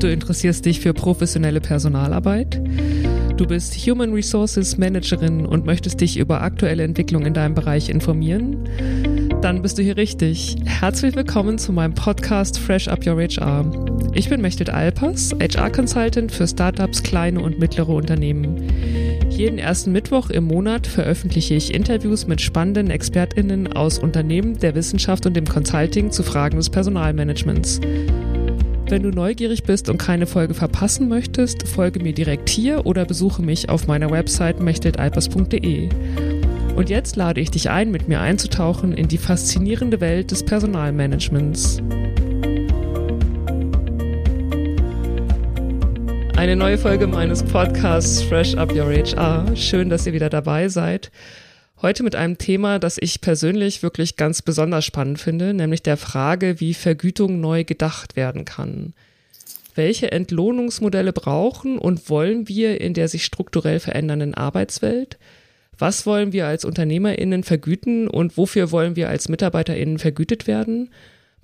Du interessierst dich für professionelle Personalarbeit. Du bist Human Resources Managerin und möchtest dich über aktuelle Entwicklungen in deinem Bereich informieren? Dann bist du hier richtig. Herzlich willkommen zu meinem Podcast Fresh Up Your HR. Ich bin Mechthild Alpers, HR-Consultant für Startups, kleine und mittlere Unternehmen. Jeden ersten Mittwoch im Monat veröffentliche ich Interviews mit spannenden ExpertInnen aus Unternehmen, der Wissenschaft und dem Consulting zu Fragen des Personalmanagements. Wenn du neugierig bist und keine Folge verpassen möchtest, folge mir direkt hier oder besuche mich auf meiner Website mechteltalpers.de. Und jetzt lade ich dich ein, mit mir einzutauchen in die faszinierende Welt des Personalmanagements. Eine neue Folge meines Podcasts Fresh Up Your HR. Schön, dass ihr wieder dabei seid. Heute mit einem Thema, das ich persönlich wirklich ganz besonders spannend finde, nämlich der Frage, wie Vergütung neu gedacht werden kann. Welche Entlohnungsmodelle brauchen und wollen wir in der sich strukturell verändernden Arbeitswelt? Was wollen wir als UnternehmerInnen vergüten und wofür wollen wir als MitarbeiterInnen vergütet werden?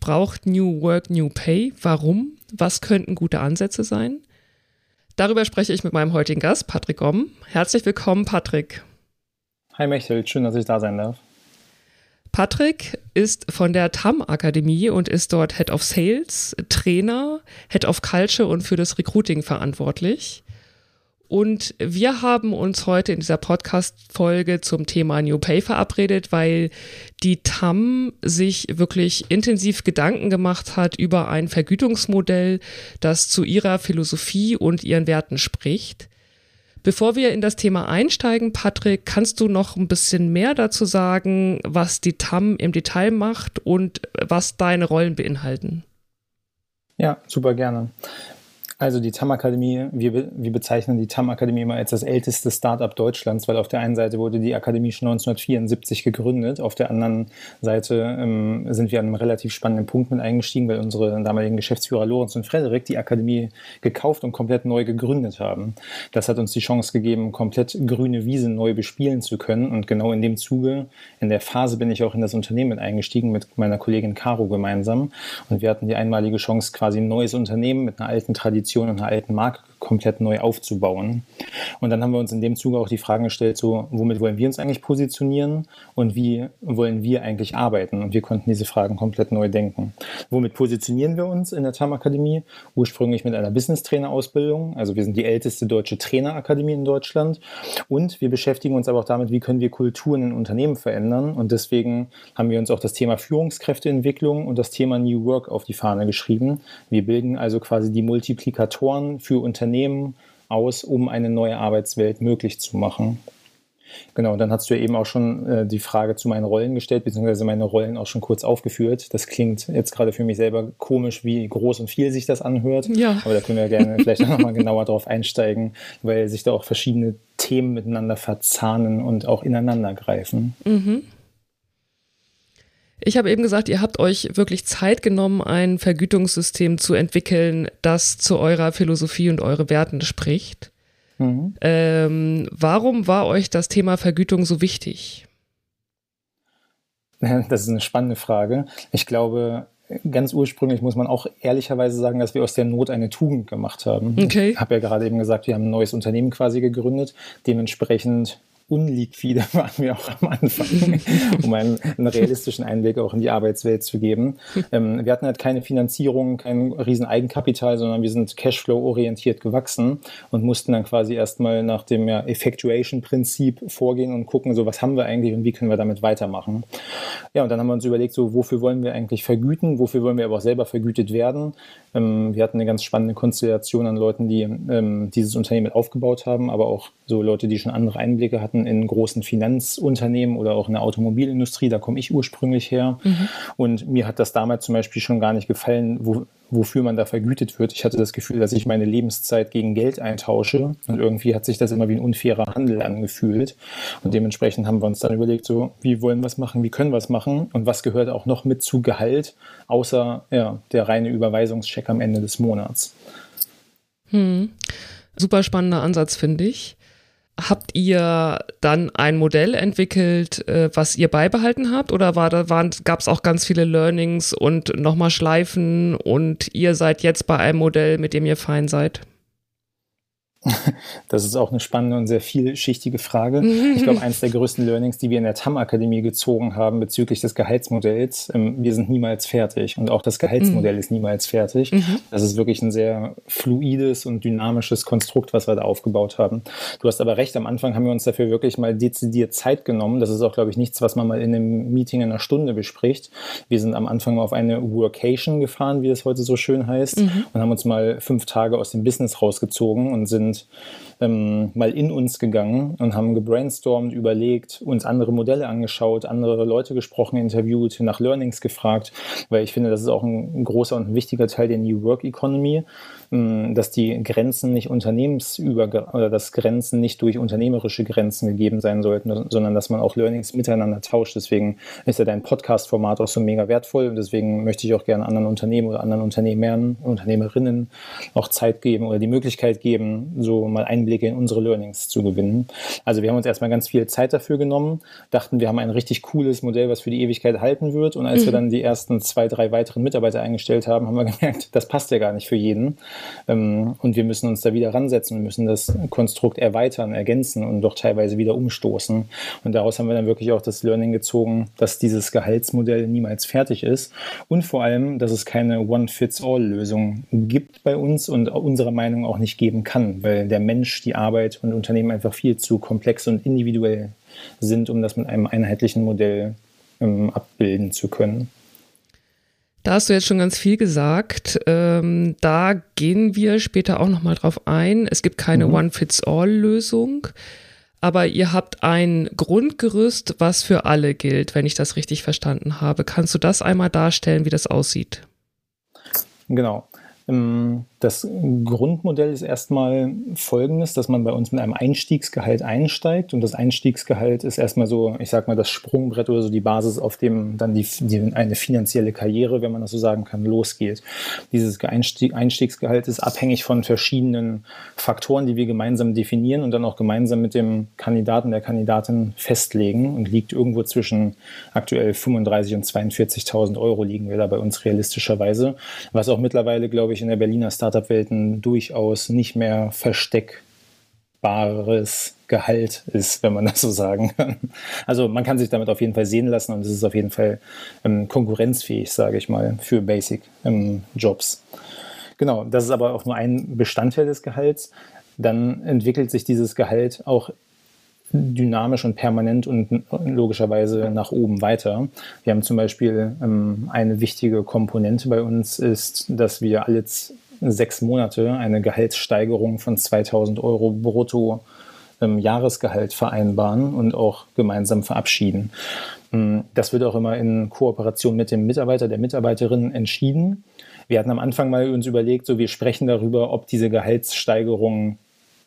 Braucht New Work New Pay? Warum? Was könnten gute Ansätze sein? Darüber spreche ich mit meinem heutigen Gast, Patrick Gomm. Herzlich willkommen, Patrick. Hi Mechtel, schön, dass ich da sein darf. Patrick ist von der TAM Akademie und ist dort Head of Sales, Trainer, Head of Culture und für das Recruiting verantwortlich. Und wir haben uns heute in dieser Podcast-Folge zum Thema New Pay verabredet, weil die TAM sich wirklich intensiv Gedanken gemacht hat über ein Vergütungsmodell, das zu ihrer Philosophie und ihren Werten spricht. Bevor wir in das Thema einsteigen, Patrick, kannst du noch ein bisschen mehr dazu sagen, was die TAM im Detail macht und was deine Rollen beinhalten? Ja, super gerne. Also die TAM-Akademie, wir, wir bezeichnen die TAM-Akademie immer als das älteste Startup Deutschlands, weil auf der einen Seite wurde die Akademie schon 1974 gegründet, auf der anderen Seite ähm, sind wir an einem relativ spannenden Punkt mit eingestiegen, weil unsere damaligen Geschäftsführer Lorenz und Frederik die Akademie gekauft und komplett neu gegründet haben. Das hat uns die Chance gegeben, komplett grüne Wiesen neu bespielen zu können und genau in dem Zuge, in der Phase bin ich auch in das Unternehmen mit eingestiegen mit meiner Kollegin Caro gemeinsam und wir hatten die einmalige Chance, quasi ein neues Unternehmen mit einer alten Tradition Tradition einer alten Marke komplett neu aufzubauen. Und dann haben wir uns in dem Zuge auch die Fragen gestellt, so, womit wollen wir uns eigentlich positionieren und wie wollen wir eigentlich arbeiten? Und wir konnten diese Fragen komplett neu denken. Womit positionieren wir uns in der TAM Akademie? Ursprünglich mit einer Business-Trainer-Ausbildung. Also wir sind die älteste deutsche Trainerakademie in Deutschland. Und wir beschäftigen uns aber auch damit, wie können wir Kulturen in Unternehmen verändern. Und deswegen haben wir uns auch das Thema Führungskräfteentwicklung und das Thema New Work auf die Fahne geschrieben. Wir bilden also quasi die Multiplikatoren für Unternehmen aus, um eine neue Arbeitswelt möglich zu machen. Genau, dann hast du ja eben auch schon äh, die Frage zu meinen Rollen gestellt, beziehungsweise meine Rollen auch schon kurz aufgeführt. Das klingt jetzt gerade für mich selber komisch, wie groß und viel sich das anhört. Ja. Aber da können wir gerne vielleicht auch nochmal genauer drauf einsteigen, weil sich da auch verschiedene Themen miteinander verzahnen und auch ineinander greifen. Mhm. Ich habe eben gesagt, ihr habt euch wirklich Zeit genommen, ein Vergütungssystem zu entwickeln, das zu eurer Philosophie und eure Werten spricht. Mhm. Ähm, warum war euch das Thema Vergütung so wichtig? Das ist eine spannende Frage. Ich glaube, ganz ursprünglich muss man auch ehrlicherweise sagen, dass wir aus der Not eine Tugend gemacht haben. Okay. Ich habe ja gerade eben gesagt, wir haben ein neues Unternehmen quasi gegründet. Dementsprechend unliquide waren wir auch am Anfang, um einen, einen, realistischen Einblick auch in die Arbeitswelt zu geben. Ähm, wir hatten halt keine Finanzierung, kein riesen Eigenkapital, sondern wir sind Cashflow-orientiert gewachsen und mussten dann quasi erstmal nach dem ja, Effectuation-Prinzip vorgehen und gucken, so was haben wir eigentlich und wie können wir damit weitermachen. Ja, und dann haben wir uns überlegt, so wofür wollen wir eigentlich vergüten, wofür wollen wir aber auch selber vergütet werden. Ähm, wir hatten eine ganz spannende Konstellation an Leuten, die ähm, dieses Unternehmen aufgebaut haben, aber auch so Leute, die schon andere Einblicke hatten hatten in großen Finanzunternehmen oder auch in der Automobilindustrie. Da komme ich ursprünglich her. Mhm. Und mir hat das damals zum Beispiel schon gar nicht gefallen, wo, wofür man da vergütet wird. Ich hatte das Gefühl, dass ich meine Lebenszeit gegen Geld eintausche. Und irgendwie hat sich das immer wie ein unfairer Handel angefühlt. Und dementsprechend haben wir uns dann überlegt, so, wie wollen wir es machen, wie können wir es machen und was gehört auch noch mit zu Gehalt, außer ja, der reine Überweisungscheck am Ende des Monats. Hm. Super spannender Ansatz, finde ich. Habt ihr dann ein Modell entwickelt, äh, was ihr beibehalten habt? Oder war da gab es auch ganz viele Learnings und nochmal Schleifen und ihr seid jetzt bei einem Modell, mit dem ihr fein seid? Das ist auch eine spannende und sehr vielschichtige Frage. Ich glaube, eines der größten Learnings, die wir in der TAM-Akademie gezogen haben bezüglich des Gehaltsmodells, ähm, wir sind niemals fertig und auch das Gehaltsmodell mhm. ist niemals fertig. Mhm. Das ist wirklich ein sehr fluides und dynamisches Konstrukt, was wir da aufgebaut haben. Du hast aber recht, am Anfang haben wir uns dafür wirklich mal dezidiert Zeit genommen. Das ist auch, glaube ich, nichts, was man mal in einem Meeting in einer Stunde bespricht. Wir sind am Anfang auf eine Workation gefahren, wie es heute so schön heißt, mhm. und haben uns mal fünf Tage aus dem Business rausgezogen und sind sind ähm, mal in uns gegangen und haben gebrainstormt, überlegt, uns andere Modelle angeschaut, andere Leute gesprochen, interviewt, nach Learnings gefragt, weil ich finde, das ist auch ein, großer und ein wichtiger Teil der New Work Economy, ähm, dass die Grenzen nicht unternehmensüber oder dass Grenzen nicht durch unternehmerische Grenzen gegeben sein sollten, sondern dass man auch Learnings miteinander tauscht. Deswegen ist ja dein Podcast-Format auch so mega wertvoll und deswegen möchte ich auch gerne anderen Unternehmen oder anderen Unternehmern, Unternehmerinnen auch Zeit geben oder die Möglichkeit geben, so mal Einblicke in unsere Learnings zu gewinnen. Also wir haben uns erstmal ganz viel Zeit dafür genommen, dachten, wir haben ein richtig cooles Modell, was für die Ewigkeit halten wird. Und als mhm. wir dann die ersten zwei, drei weiteren Mitarbeiter eingestellt haben, haben wir gemerkt, das passt ja gar nicht für jeden. Ähm, und wir müssen uns da wieder ransetzen, wir müssen das Konstrukt erweitern, ergänzen und doch teilweise wieder umstoßen. Und daraus haben wir dann wirklich auch das Learning gezogen, dass dieses Gehaltsmodell niemals fertig ist und vor allem, dass es keine One-Fits-All-Lösung gibt bei uns und unserer Meinung auch nicht geben kann, weil der Mensch, die Arbeit und Unternehmen einfach viel zu komplex und individuell sind, um das mit einem einheitlichen Modell ähm, abbilden zu können. Da hast du jetzt schon ganz viel gesagt. Ähm, da gehen wir später auch nochmal drauf ein. Es gibt keine mhm. One-Fits-All-Lösung, aber ihr habt ein Grundgerüst, was für alle gilt, wenn ich das richtig verstanden habe. Kannst du das einmal darstellen, wie das aussieht? Genau. Ähm, das Grundmodell ist erstmal folgendes, dass man bei uns mit einem Einstiegsgehalt einsteigt und das Einstiegsgehalt ist erstmal so, ich sag mal, das Sprungbrett oder so die Basis, auf dem dann die, die eine finanzielle Karriere, wenn man das so sagen kann, losgeht. Dieses Einstieg, Einstiegsgehalt ist abhängig von verschiedenen Faktoren, die wir gemeinsam definieren und dann auch gemeinsam mit dem Kandidaten, der Kandidatin festlegen und liegt irgendwo zwischen aktuell 35 und 42.000 Euro liegen wir da bei uns realistischerweise, was auch mittlerweile, glaube ich, in der Berliner Start Startup-Welten durchaus nicht mehr versteckbares Gehalt ist, wenn man das so sagen kann. Also man kann sich damit auf jeden Fall sehen lassen und es ist auf jeden Fall ähm, konkurrenzfähig, sage ich mal, für Basic-Jobs. Ähm, genau, das ist aber auch nur ein Bestandteil des Gehalts. Dann entwickelt sich dieses Gehalt auch dynamisch und permanent und logischerweise nach oben weiter. Wir haben zum Beispiel ähm, eine wichtige Komponente bei uns ist, dass wir alle sechs Monate eine Gehaltssteigerung von 2000 Euro brutto im Jahresgehalt vereinbaren und auch gemeinsam verabschieden. Mm, das wird auch immer in Kooperation mit dem Mitarbeiter, der Mitarbeiterin entschieden. Wir hatten am Anfang mal uns überlegt, so wir sprechen darüber, ob diese Gehaltssteigerung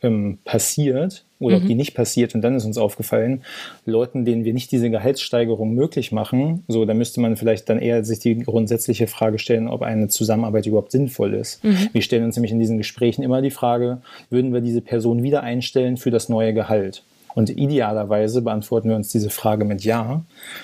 ähm, passiert oder mhm. ob die nicht passiert. Und dann ist uns aufgefallen, Leuten, denen wir nicht diese Gehaltssteigerung möglich machen, so, da müsste man vielleicht dann eher sich die grundsätzliche Frage stellen, ob eine Zusammenarbeit überhaupt sinnvoll ist. Mhm. Wir stellen uns nämlich in diesen Gesprächen immer die Frage, würden wir diese Person wieder einstellen für das neue Gehalt? Und idealerweise beantworten wir uns diese Frage mit Ja.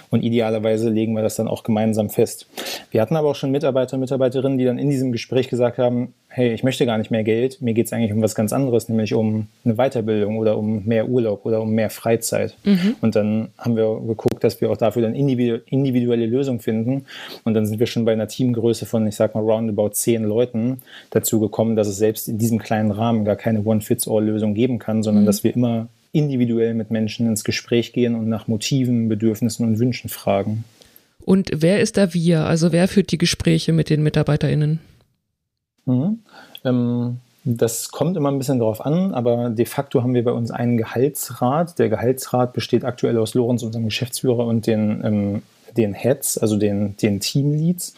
Und idealerweise legen wir das dann auch gemeinsam fest. Wir hatten aber auch schon Mitarbeiter und Mitarbeiterinnen, die dann in diesem Gespräch gesagt haben, hey, ich möchte gar nicht mehr Geld, mir geht es eigentlich um was ganz anderes, nämlich um eine Weiterbildung oder um mehr Urlaub oder um mehr Freizeit. Mhm. Und dann haben wir geguckt, dass wir auch dafür dann individuelle Lösungen finden. Und dann sind wir schon bei einer Teamgröße von, ich sag mal, roundabout zehn Leuten dazu gekommen, dass es selbst in diesem kleinen Rahmen gar keine One-Fits-All-Lösung geben kann, sondern mhm. dass wir immer individuell mit Menschen ins Gespräch gehen und nach Motiven, Bedürfnissen und Wünschen fragen. Und wer ist da wir? Also wer führt die Gespräche mit den MitarbeiterInnen? Mhm. Ähm, das kommt immer ein bisschen darauf an, aber de facto haben wir bei uns einen Gehaltsrat. Der Gehaltsrat besteht aktuell aus Lorenz, unserem Geschäftsführer, und den, ähm, den Heads, also den, den Teamleads.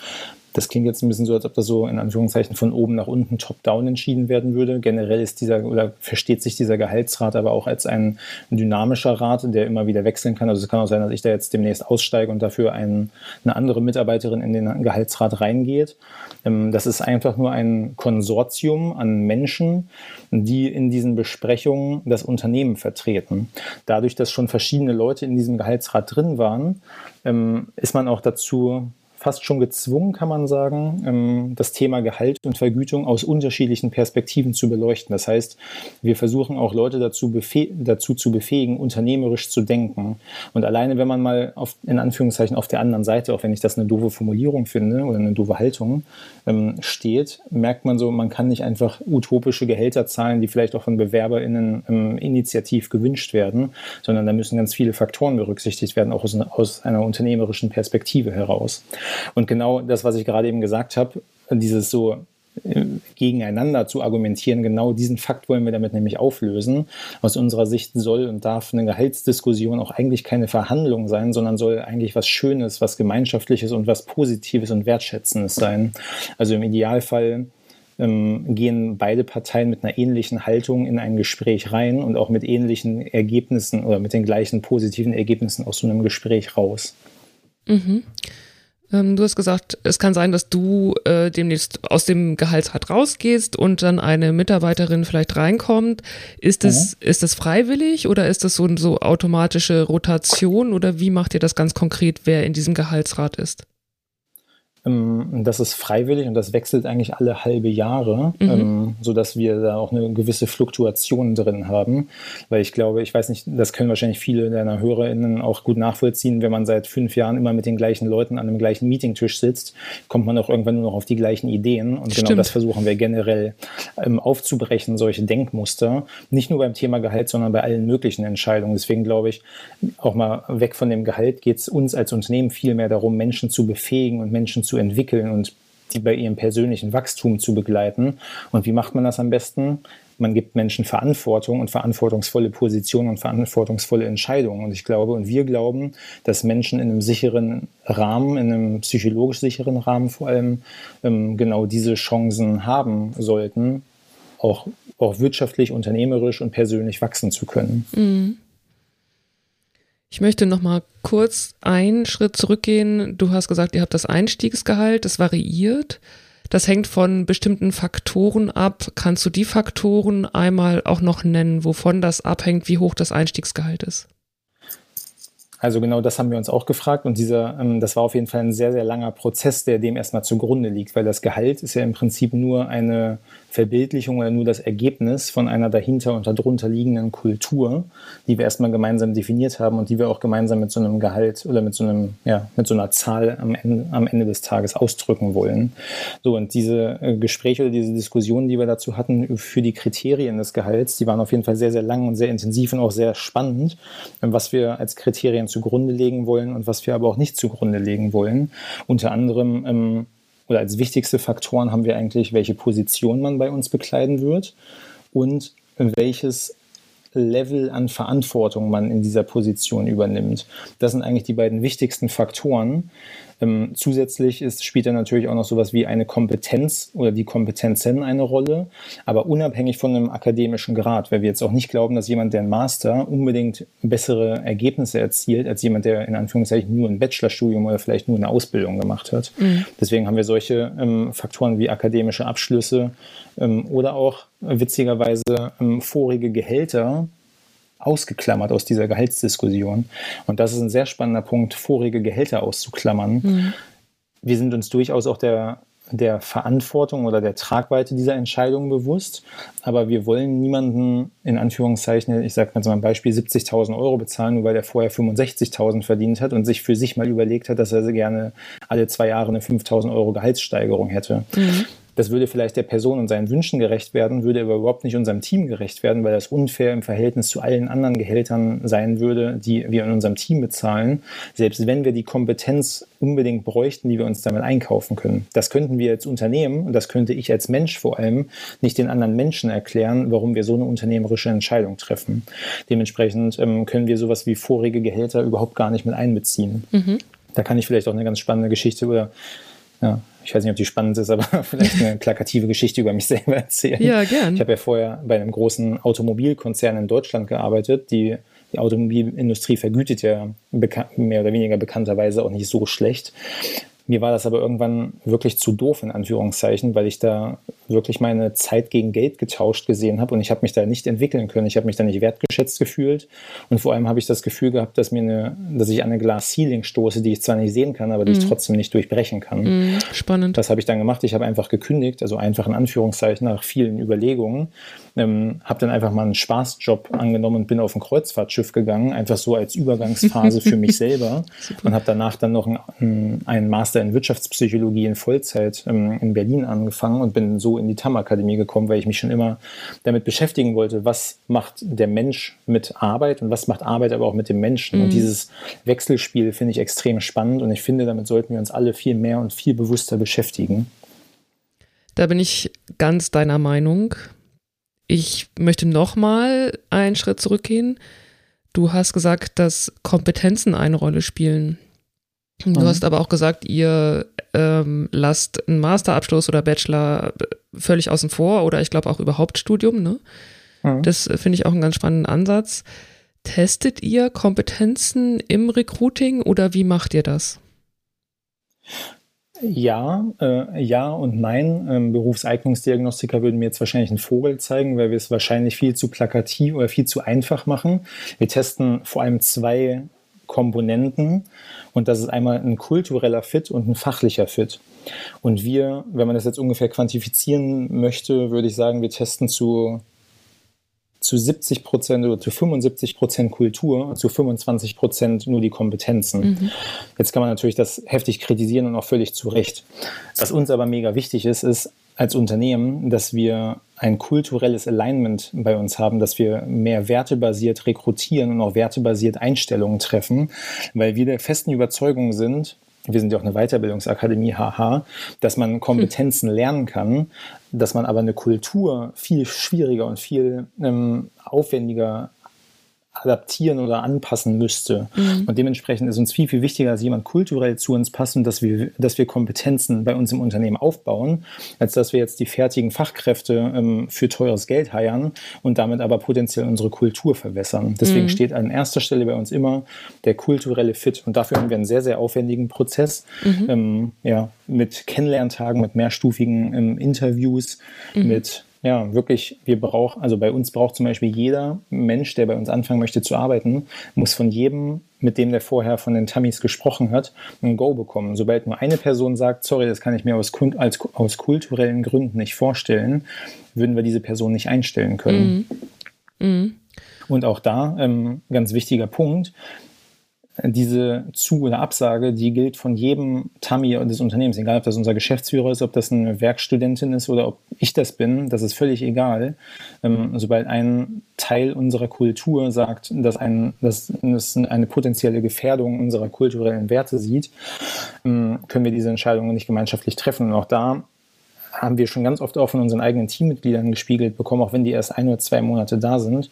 Das klingt jetzt ein bisschen so, als ob das so in Anführungszeichen von oben nach unten top-down entschieden werden würde. Generell ist dieser oder versteht sich dieser Gehaltsrat aber auch als ein dynamischer Rat, der immer wieder wechseln kann. Also es kann auch sein, dass ich da jetzt demnächst aussteige und dafür ein, eine andere Mitarbeiterin in den Gehaltsrat reingeht. Ähm, das ist einfach nur ein Konsortium an Menschen, die in diesen Besprechungen das Unternehmen vertreten. Dadurch, dass schon verschiedene Leute in diesem Gehaltsrat drin waren, ähm, ist man auch dazu fast schon gezwungen, kann man sagen, ähm, das Thema Gehalt und Vergütung aus unterschiedlichen Perspektiven zu beleuchten. Das heißt, wir versuchen auch Leute dazu, dazu zu befähigen, unternehmerisch zu denken. Und alleine, wenn man mal auf, in Anführungszeichen auf der anderen Seite, auch wenn ich das eine doofe Formulierung finde oder eine doofe Haltung, ähm, steht, merkt man so, man kann nicht einfach utopische Gehälter zahlen, die vielleicht auch von BewerberInnen ähm, initiativ gewünscht werden, sondern da müssen ganz viele Faktoren berücksichtigt werden, auch aus, aus einer unternehmerischen Perspektive heraus. Und genau das, was ich gerade eben gesagt habe, dieses so äh, gegeneinander zu argumentieren. Genau diesen Fakt wollen wir damit nämlich auflösen. Aus unserer Sicht soll und darf eine Gehaltsdiskussion auch eigentlich keine Verhandlung sein, sondern soll eigentlich was Schönes, was Gemeinschaftliches und was Positives und Wertschätzendes sein. Also im Idealfall ähm, gehen beide Parteien mit einer ähnlichen Haltung in ein Gespräch rein und auch mit ähnlichen Ergebnissen oder mit den gleichen positiven Ergebnissen aus so einem Gespräch raus. Mhm. Ähm, du hast gesagt, es kann sein, dass du äh, demnächst aus dem Gehaltsrat rausgehst und dann eine Mitarbeiterin vielleicht reinkommt. Ist es, mhm. ist es freiwillig oder ist das so, so automatische Rotation oder wie macht ihr das ganz konkret, wer in diesem Gehaltsrat ist? Ähm, das ist freiwillig und das wechselt eigentlich alle halbe Jahre, mhm. ähm, sodass wir da auch eine gewisse Fluktuation drin haben. Weil ich glaube, ich weiß nicht, das können wahrscheinlich viele deiner HörerInnen auch gut nachvollziehen, wenn man seit fünf Jahren immer mit den gleichen Leuten an einem gleichen Meetingtisch sitzt, kommt man auch irgendwann nur noch auf die gleichen Ideen. Und genau Stimmt. genau das versuchen wir generell ähm, aufzubrechen, solche Denkmuster. Nicht nur beim Thema Gehalt, sondern bei allen möglichen Entscheidungen. Deswegen glaube ich, auch mal weg von dem Gehalt geht es uns als Unternehmen viel mehr darum, Menschen zu befähigen und Menschen zu entwickeln und die bei ihrem persönlichen Wachstum zu begleiten. Und wie macht man das am besten? Man gibt Menschen Verantwortung und verantwortungsvolle Positionen und verantwortungsvolle Entscheidungen. Und ich glaube und wir glauben, dass Menschen in einem sicheren Rahmen, in einem psychologisch sicheren Rahmen vor allem, ähm, genau diese Chancen haben sollten, auch, auch wirtschaftlich, unternehmerisch und persönlich wachsen zu können. Mhm. Ich möchte noch mal kurz einen Schritt zurückgehen. Du hast gesagt, ihr habt das Einstiegsgehalt, das variiert. Das hängt von bestimmten Faktoren ab. Kannst du die Faktoren einmal auch noch nennen, wovon das abhängt, wie hoch das Einstiegsgehalt ist? Also genau das haben wir uns auch gefragt und dieser, ähm, das war auf jeden Fall ein sehr, sehr langer Prozess, der dem erstmal zugrunde liegt, weil das Gehalt ist ja im Prinzip nur eine Verbildlichung oder nur das Ergebnis von einer dahinter und darunter liegenden Kultur, die wir erstmal gemeinsam definiert haben und die wir auch gemeinsam mit so einem Gehalt oder mit so einem, ja, mit so einer Zahl am Ende, am Ende des Tages ausdrücken wollen. So, und diese äh, Gespräche oder diese Diskussionen, die wir dazu hatten für die Kriterien des Gehalts, die waren auf jeden Fall sehr, sehr lang und sehr intensiv und auch sehr spannend, was wir als Kriterien zugrunde legen wollen und was wir aber auch nicht zugrunde legen wollen. Unter anderem ähm, oder als wichtigste Faktoren haben wir eigentlich, welche Position man bei uns bekleiden wird und welches Level an Verantwortung man in dieser Position übernimmt. Das sind eigentlich die beiden wichtigsten Faktoren, ähm, zusätzlich ist, spielt da natürlich auch noch sowas wie eine Kompetenz oder die Kompetenzen eine Rolle, aber unabhängig von einem akademischen Grad, weil wir jetzt auch nicht glauben, dass jemand, der ein Master unbedingt bessere Ergebnisse erzielt, als jemand, der in Anführungszeichen nur ein Bachelorstudium oder vielleicht nur eine Ausbildung gemacht hat. Mhm. Deswegen haben wir solche ähm, Faktoren wie akademische Abschlüsse ähm, oder auch witzigerweise ähm, vorige Gehälter ausgeklammert aus dieser Gehaltsdiskussion. Und das ist ein sehr spannender Punkt, vorige Gehälter auszuklammern. Mhm. Wir sind uns durchaus auch der, der Verantwortung oder der Tragweite dieser Entscheidung bewusst, aber wir wollen niemanden in Anführungszeichen, ich sage mal zum Beispiel 70.000 Euro bezahlen, nur weil er vorher 65.000 verdient hat und sich für sich mal überlegt hat, dass er gerne alle zwei Jahre eine 5.000 Euro Gehaltssteigerung hätte. Mhm. Das würde vielleicht der Person und seinen Wünschen gerecht werden, würde aber überhaupt nicht unserem Team gerecht werden, weil das unfair im Verhältnis zu allen anderen Gehältern sein würde, die wir in unserem Team bezahlen, selbst wenn wir die Kompetenz unbedingt bräuchten, die wir uns damit einkaufen können. Das könnten wir als Unternehmen und das könnte ich als Mensch vor allem nicht den anderen Menschen erklären, warum wir so eine unternehmerische Entscheidung treffen. Dementsprechend ähm, können wir sowas wie vorige Gehälter überhaupt gar nicht mit einbeziehen. Mhm. Da kann ich vielleicht auch eine ganz spannende Geschichte oder ja, ich weiß nicht, ob die spannend ist, aber vielleicht eine plakative Geschichte über mich selber erzählen. Ja, gern. Ich habe ja vorher bei einem großen Automobilkonzern in Deutschland gearbeitet, die die Automobilindustrie vergütet ja mehr oder weniger bekannterweise auch nicht so schlecht. Mir war das aber irgendwann wirklich zu doof, in Anführungszeichen, weil ich da wirklich meine Zeit gegen Geld getauscht gesehen habe und ich habe mich da nicht entwickeln können. Ich habe mich da nicht wertgeschätzt gefühlt und vor allem habe ich das Gefühl gehabt, dass mir eine, dass ich an eine Glas Ceiling stoße, die ich zwar nicht sehen kann, aber die mhm. ich trotzdem nicht durchbrechen kann. Mhm, spannend. Das habe ich dann gemacht. Ich habe einfach gekündigt, also einfach in Anführungszeichen nach vielen Überlegungen ähm, habe dann einfach mal einen Spaßjob angenommen und bin auf ein Kreuzfahrtschiff gegangen, einfach so als Übergangsphase für mich selber und habe danach dann noch einen, einen, Master in Wirtschaftspsychologie in Vollzeit ähm, in Berlin angefangen und bin so in die TAM-Akademie gekommen, weil ich mich schon immer damit beschäftigen wollte, was macht der Mensch mit Arbeit und was macht Arbeit aber auch mit dem Menschen. Mhm. Und dieses Wechselspiel finde ich extrem spannend und ich finde, damit sollten wir uns alle viel mehr und viel bewusster beschäftigen. Da bin ich ganz deiner Meinung. Ich möchte nochmal einen Schritt zurückgehen. Du hast gesagt, dass Kompetenzen eine Rolle spielen. Du mhm. hast aber auch gesagt, ihr ähm, lasst einen Masterabschluss oder Bachelor völlig außen vor oder ich glaube auch überhaupt Studium. Ne? Mhm. Das finde ich auch einen ganz spannenden Ansatz. Testet ihr Kompetenzen im Recruiting oder wie macht ihr das? Ja, äh, ja und nein. Ähm, Berufseignungsdiagnostiker würden mir jetzt wahrscheinlich einen Vogel zeigen, weil wir es wahrscheinlich viel zu plakativ oder viel zu einfach machen. Wir testen vor allem zwei Komponenten und das ist einmal ein kultureller Fit und ein fachlicher Fit. Und wir, wenn man das jetzt ungefähr quantifizieren möchte, würde ich sagen, wir testen zu zu 70 Prozent oder zu 75 Prozent Kultur zu 25 Prozent nur die Kompetenzen. Mhm. Jetzt kann man natürlich das heftig kritisieren und auch völlig zu Recht. Was uns aber mega wichtig ist, ist als Unternehmen, dass wir ein kulturelles Alignment bei uns haben, dass wir mehr wertebasiert rekrutieren und auch wertebasiert Einstellungen treffen, weil wir der festen Überzeugung sind, wir sind ja auch eine Weiterbildungsakademie, haha, dass man Kompetenzen lernen kann, dass man aber eine Kultur viel schwieriger und viel ähm, aufwendiger adaptieren oder anpassen müsste. Mhm. Und dementsprechend ist uns viel, viel wichtiger, dass jemand kulturell zu uns passt und dass wir, dass wir Kompetenzen bei uns im Unternehmen aufbauen, als dass wir jetzt die fertigen Fachkräfte ähm, für teures Geld heiern und damit aber potenziell unsere Kultur verwässern. Deswegen mhm. steht an erster Stelle bei uns immer der kulturelle Fit. Und dafür haben wir einen sehr, sehr aufwendigen Prozess mhm. ähm, ja, mit Kennenlerntagen, mit mehrstufigen ähm, Interviews, mhm. mit ja, wirklich, wir brauchen, also bei uns braucht zum Beispiel jeder Mensch, der bei uns anfangen möchte zu arbeiten, muss von jedem, mit dem der vorher von den Tummies gesprochen hat, ein Go bekommen. Sobald nur eine Person sagt, sorry, das kann ich mir aus, als, aus kulturellen Gründen nicht vorstellen, würden wir diese Person nicht einstellen können. Mhm. Mhm. Und auch da, ähm, ganz wichtiger Punkt, diese Zu- oder Absage, die gilt von jedem Tami des Unternehmens, egal ob das unser Geschäftsführer ist, ob das eine Werkstudentin ist oder ob ich das bin, das ist völlig egal. Ähm, sobald ein Teil unserer Kultur sagt, dass, ein, dass es eine potenzielle Gefährdung unserer kulturellen Werte sieht, ähm, können wir diese Entscheidungen nicht gemeinschaftlich treffen. Und auch da haben wir schon ganz oft auch von unseren eigenen Teammitgliedern gespiegelt bekommen, auch wenn die erst ein oder zwei Monate da sind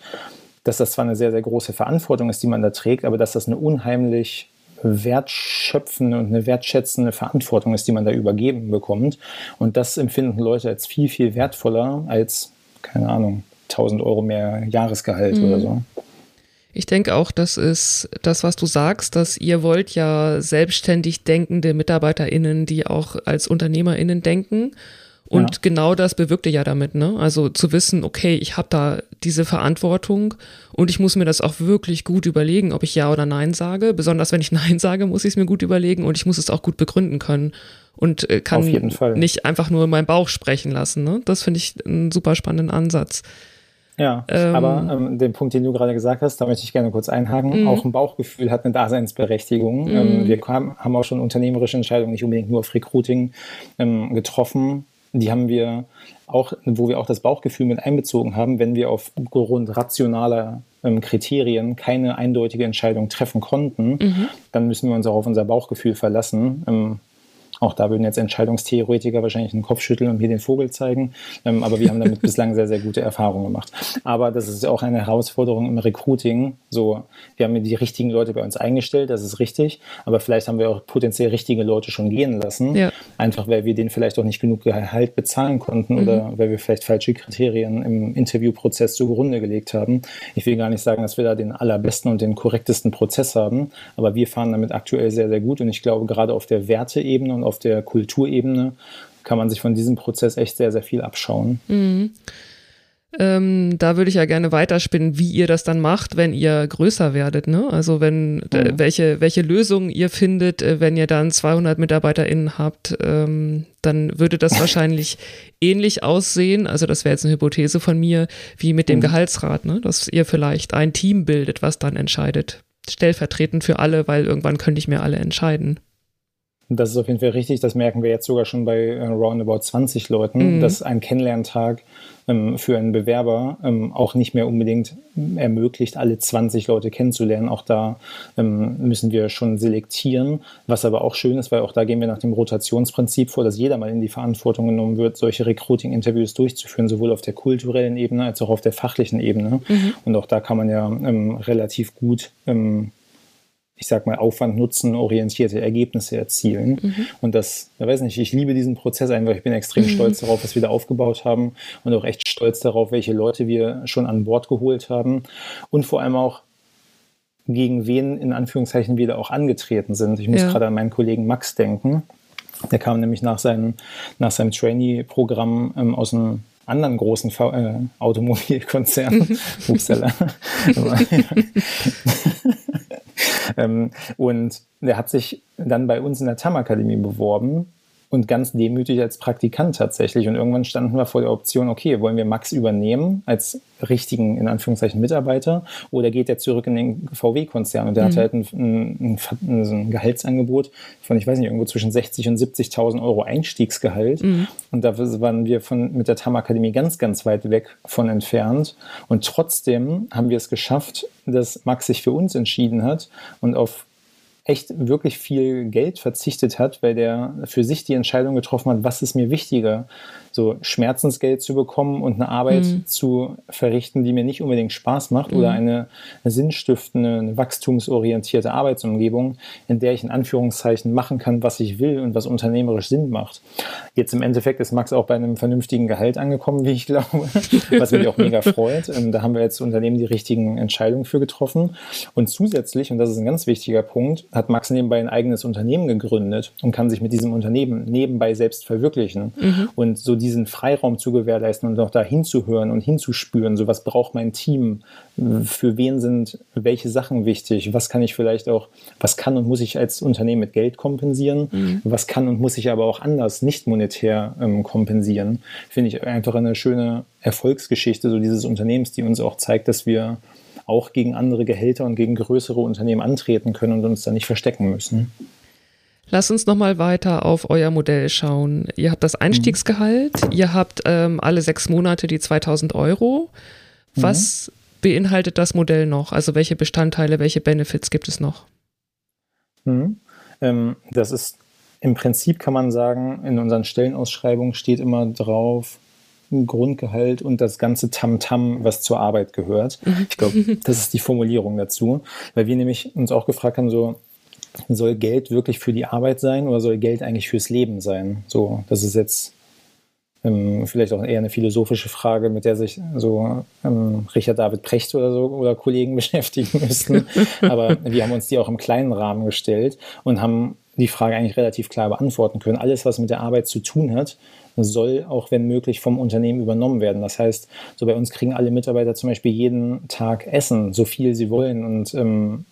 dass das zwar eine sehr, sehr große Verantwortung ist, die man da trägt, aber dass das eine unheimlich wertschöpfende und eine wertschätzende Verantwortung ist, die man da übergeben bekommt. Und das empfinden Leute als viel, viel wertvoller als, keine Ahnung, 1000 Euro mehr Jahresgehalt mhm. oder so. Ich denke auch, das ist das, was du sagst, dass ihr wollt ja selbstständig denkende MitarbeiterInnen, die auch als UnternehmerInnen denken. Und ja. genau das bewirkt ihr ja damit, ne? Also zu wissen, okay, ich habe da diese Verantwortung und ich muss mir das auch wirklich gut überlegen, ob ich Ja oder Nein sage. Besonders wenn ich Nein sage, muss ich es mir gut überlegen und ich muss es auch gut begründen können und äh, kann nicht einfach nur meinen Bauch sprechen lassen. Ne? Das finde ich einen super spannenden Ansatz. Ja, ähm, aber ähm, den Punkt, den du gerade gesagt hast, da möchte ich gerne kurz einhaken. Mm. Auch ein Bauchgefühl hat eine Daseinsberechtigung. Mm. Ähm, wir haben auch schon unternehmerische Entscheidungen nicht unbedingt nur auf Recruiting ähm, getroffen, die haben wir auch, wo wir auch das Bauchgefühl mit einbezogen haben, wenn wir aufgrund rationaler ähm, Kriterien keine eindeutige Entscheidung treffen konnten, mhm. dann müssen wir uns auch auf unser Bauchgefühl verlassen. Ähm, Auch da würden jetzt Entscheidungstheoretiker wahrscheinlich den Kopf schütteln und mir den Vogel zeigen. Ähm, aber wir haben damit bislang sehr, sehr gute Erfahrungen gemacht. Aber das ist auch eine Herausforderung im Recruiting. So, wir haben die richtigen Leute bei uns eingestellt, das ist richtig. Aber vielleicht haben wir auch potenziell richtige Leute schon gehen lassen. Ja. Einfach weil wir denen vielleicht auch nicht genug Gehalt bezahlen konnten mhm. oder weil wir vielleicht falsche Kriterien im Interviewprozess zugrunde gelegt haben. Ich will gar nicht sagen, dass wir da den allerbesten und den korrektesten Prozess haben, aber wir fahren damit aktuell sehr, sehr gut und ich glaube, gerade auf der Werteebene und auf der Kulturebene kann man sich von diesem Prozess echt sehr, sehr viel abschauen. Mhm. Ähm, da würde ich ja gerne weiterspinnen, wie ihr das dann macht, wenn ihr größer werdet. Ne? Also wenn mhm. welche welche Lösungen ihr findet, äh, wenn ihr dann 200 MitarbeiterInnen habt, ähm, dann würde das wahrscheinlich ähnlich aussehen. Also das wäre jetzt eine Hypothese von mir, wie mit dem mhm. Gehaltsrat, ne? dass ihr vielleicht ein Team bildet, was dann entscheidet, stellvertretend für alle, weil irgendwann könnte ich mir alle entscheiden. Das ist auf jeden Fall richtig. Das merken wir jetzt sogar schon bei äh, roundabout 20 Leuten, mhm. dass ein Kennenlerntag ähm, für einen Bewerber ähm, auch nicht mehr unbedingt ermöglicht, alle 20 Leute kennenzulernen. Auch da ähm, müssen wir schon selektieren, was aber auch schön ist, weil auch da gehen wir nach dem Rotationsprinzip vor, dass jeder mal in die Verantwortung genommen wird, solche Recruiting-Interviews durchzuführen, sowohl auf der kulturellen Ebene als auch auf der fachlichen Ebene. Mhm. Und auch da kann man ja ähm, relativ gut ähm, ich sag mal, Aufwand-Nutzen orientierte Ergebnisse erzielen. Mhm. Und das, ich weiß nicht, ich liebe diesen Prozess einfach. Ich bin extrem mhm. stolz darauf, was wir da aufgebaut haben und auch echt stolz darauf, welche Leute wir schon an Bord geholt haben und vor allem auch, gegen wen in Anführungszeichen wir da auch angetreten sind. Ich muss ja. gerade an meinen Kollegen Max denken. Der kam nämlich nach seinem, nach seinem Trainee-Programm ähm, aus einem anderen großen v äh, Automobilkonzern. Upsala. ähm, und der hat sich dann bei uns in der TAM-Akademie beworben und ganz demütig als Praktikant tatsächlich. Und irgendwann standen wir vor der Option, okay, wollen wir Max übernehmen als richtigen, in Anführungszeichen, Mitarbeiter oder geht er zurück in den VW-Konzern? Und der mhm. hatte halt ein, ein, ein, ein, Gehaltsangebot von, ich weiß nicht, irgendwo zwischen 60 und 70.000 Euro Einstiegsgehalt. Mhm. Und da waren wir von, mit der TAM-Akademie ganz, ganz weit weg von entfernt. Und trotzdem haben wir es geschafft, dass Max sich für uns entschieden hat und auf echt wirklich viel Geld verzichtet hat, weil der für sich die Entscheidung getroffen hat, was ist mir wichtiger, so Schmerzensgeld zu bekommen und eine Arbeit mhm. zu verrichten, die mir nicht unbedingt Spaß macht mhm. oder eine, eine sinnstiftende, eine wachstumsorientierte Arbeitsumgebung, in der ich in Anführungszeichen machen kann, was ich will und was unternehmerisch Sinn macht. Jetzt im Endeffekt ist Max auch bei einem vernünftigen Gehalt angekommen, wie ich glaube, was mich auch mega freut. Ähm, da haben wir jetzt Unternehmen die richtigen Entscheidungen für getroffen. Und zusätzlich, und das ist ein ganz wichtiger Punkt, hat Max nebenbei ein eigenes Unternehmen gegründet und kann sich mit diesem Unternehmen nebenbei selbst verwirklichen. Mhm. Und so diesen Freiraum zu gewährleisten und auch da hinzuhören und hinzuspüren, so was braucht mein Team, für wen sind welche Sachen wichtig, was kann ich vielleicht auch, was kann und muss ich als Unternehmen mit Geld kompensieren, mhm. was kann und muss ich aber auch anders, nicht monetär ähm, kompensieren, finde ich einfach eine schöne Erfolgsgeschichte so dieses Unternehmens, die uns auch zeigt, dass wir auch gegen andere Gehälter und gegen größere Unternehmen antreten können und uns da nicht verstecken müssen. Lass uns nochmal weiter auf euer Modell schauen. Ihr habt das Einstiegsgehalt, mhm. ihr habt ähm, alle sechs Monate die 2000 Euro. Was mhm. beinhaltet das Modell noch? Also welche Bestandteile, welche Benefits gibt es noch? Mhm. Ähm, das ist im Prinzip, kann man sagen, in unseren Stellenausschreibungen steht immer drauf, Grundgehalt und das ganze Tamtam, -Tam, was zur Arbeit gehört. Mhm. Ich glaube, das ist die Formulierung dazu, weil wir nämlich uns auch gefragt haben, so soll Geld wirklich für die Arbeit sein oder soll Geld eigentlich fürs Leben sein? So, das ist jetzt ähm, vielleicht auch eher eine philosophische Frage, mit der sich so ähm, Richard David Precht oder so oder Kollegen beschäftigen müssten. Aber wir haben uns die auch im kleinen Rahmen gestellt und haben die Frage eigentlich relativ klar beantworten können. Alles, was mit der Arbeit zu tun hat, soll auch, wenn möglich, vom Unternehmen übernommen werden. Das heißt, so bei uns kriegen alle Mitarbeiter zum Beispiel jeden Tag Essen, so viel sie wollen. Und ähm,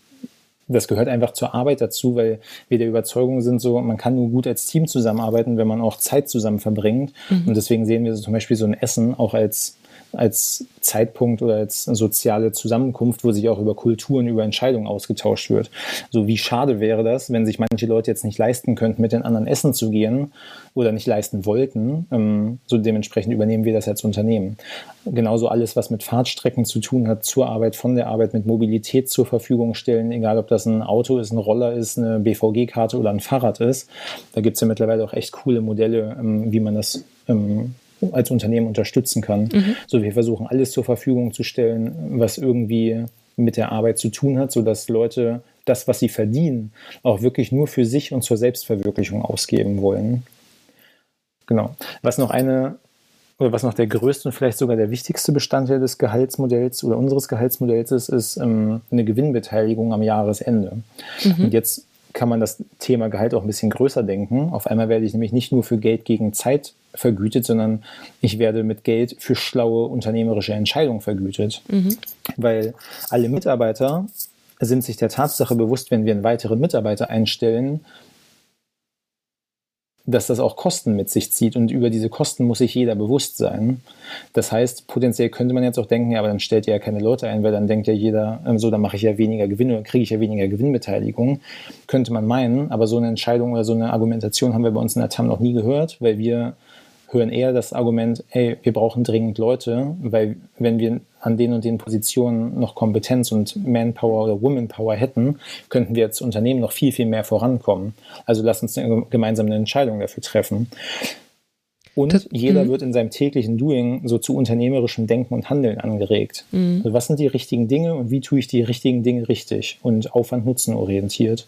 das gehört einfach zur Arbeit dazu, weil wir der Überzeugung sind, so man kann nur gut als Team zusammenarbeiten, wenn man auch Zeit zusammen verbringt. Mhm. Und deswegen sehen wir so zum Beispiel so ein Essen auch als als Zeitpunkt oder als soziale Zusammenkunft, wo sich auch über Kulturen, über Entscheidungen ausgetauscht wird. So wie schade wäre das, wenn sich manche Leute jetzt nicht leisten könnten, mit den anderen essen zu gehen oder nicht leisten wollten. Ähm, so dementsprechend übernehmen wir das als Unternehmen. Genauso alles, was mit Fahrtstrecken zu tun hat, zur Arbeit, von der Arbeit, mit Mobilität zur Verfügung stellen, egal ob das ein Auto ist, ein Roller ist, eine BVG-Karte oder ein Fahrrad ist. Da gibt es ja mittlerweile auch echt coole Modelle, ähm, wie man das ähm, als Unternehmen unterstützen kann. Mhm. So, wir versuchen alles zur Verfügung zu stellen, was irgendwie mit der Arbeit zu tun hat, sodass Leute das, was sie verdienen, auch wirklich nur für sich und zur Selbstverwirklichung ausgeben wollen. Genau. Was noch eine oder was noch der größte und vielleicht sogar der wichtigste Bestandteil des Gehaltsmodells oder unseres Gehaltsmodells ist, ist ähm, eine Gewinnbeteiligung am Jahresende. Mhm. Und jetzt kann man das Thema Gehalt auch ein bisschen größer denken. Auf einmal werde ich nämlich nicht nur für Geld gegen Zeit vergütet, sondern ich werde mit Geld für schlaue unternehmerische Entscheidungen vergütet. Mhm. Weil alle Mitarbeiter sind sich der Tatsache bewusst, wenn wir einen weiteren Mitarbeiter einstellen, dass das auch Kosten mit sich zieht und über diese Kosten muss sich jeder bewusst sein. Das heißt, potenziell könnte man jetzt auch denken, ja, aber dann stellt ihr ja keine Leute ein, weil dann denkt ja jeder, ähm, so, dann mache ich ja weniger Gewinn oder kriege ich ja weniger Gewinnbeteiligung. Könnte man meinen, aber so eine Entscheidung oder so eine Argumentation haben wir bei uns in der TAM noch nie gehört, weil wir hören eher das Argument, ey, wir brauchen dringend Leute, weil wenn wir an den und den Positionen noch Kompetenz und Manpower oder Womanpower hätten, könnten wir als Unternehmen noch viel, viel mehr vorankommen. Also lass uns eine, gemeinsam eine Entscheidung dafür treffen. Und das, jeder mhm. wird in seinem täglichen Doing so zu unternehmerischem Denken und Handeln angeregt. Mhm. Also was sind die richtigen Dinge und wie tue ich die richtigen Dinge richtig und Aufwand-Nutzen orientiert?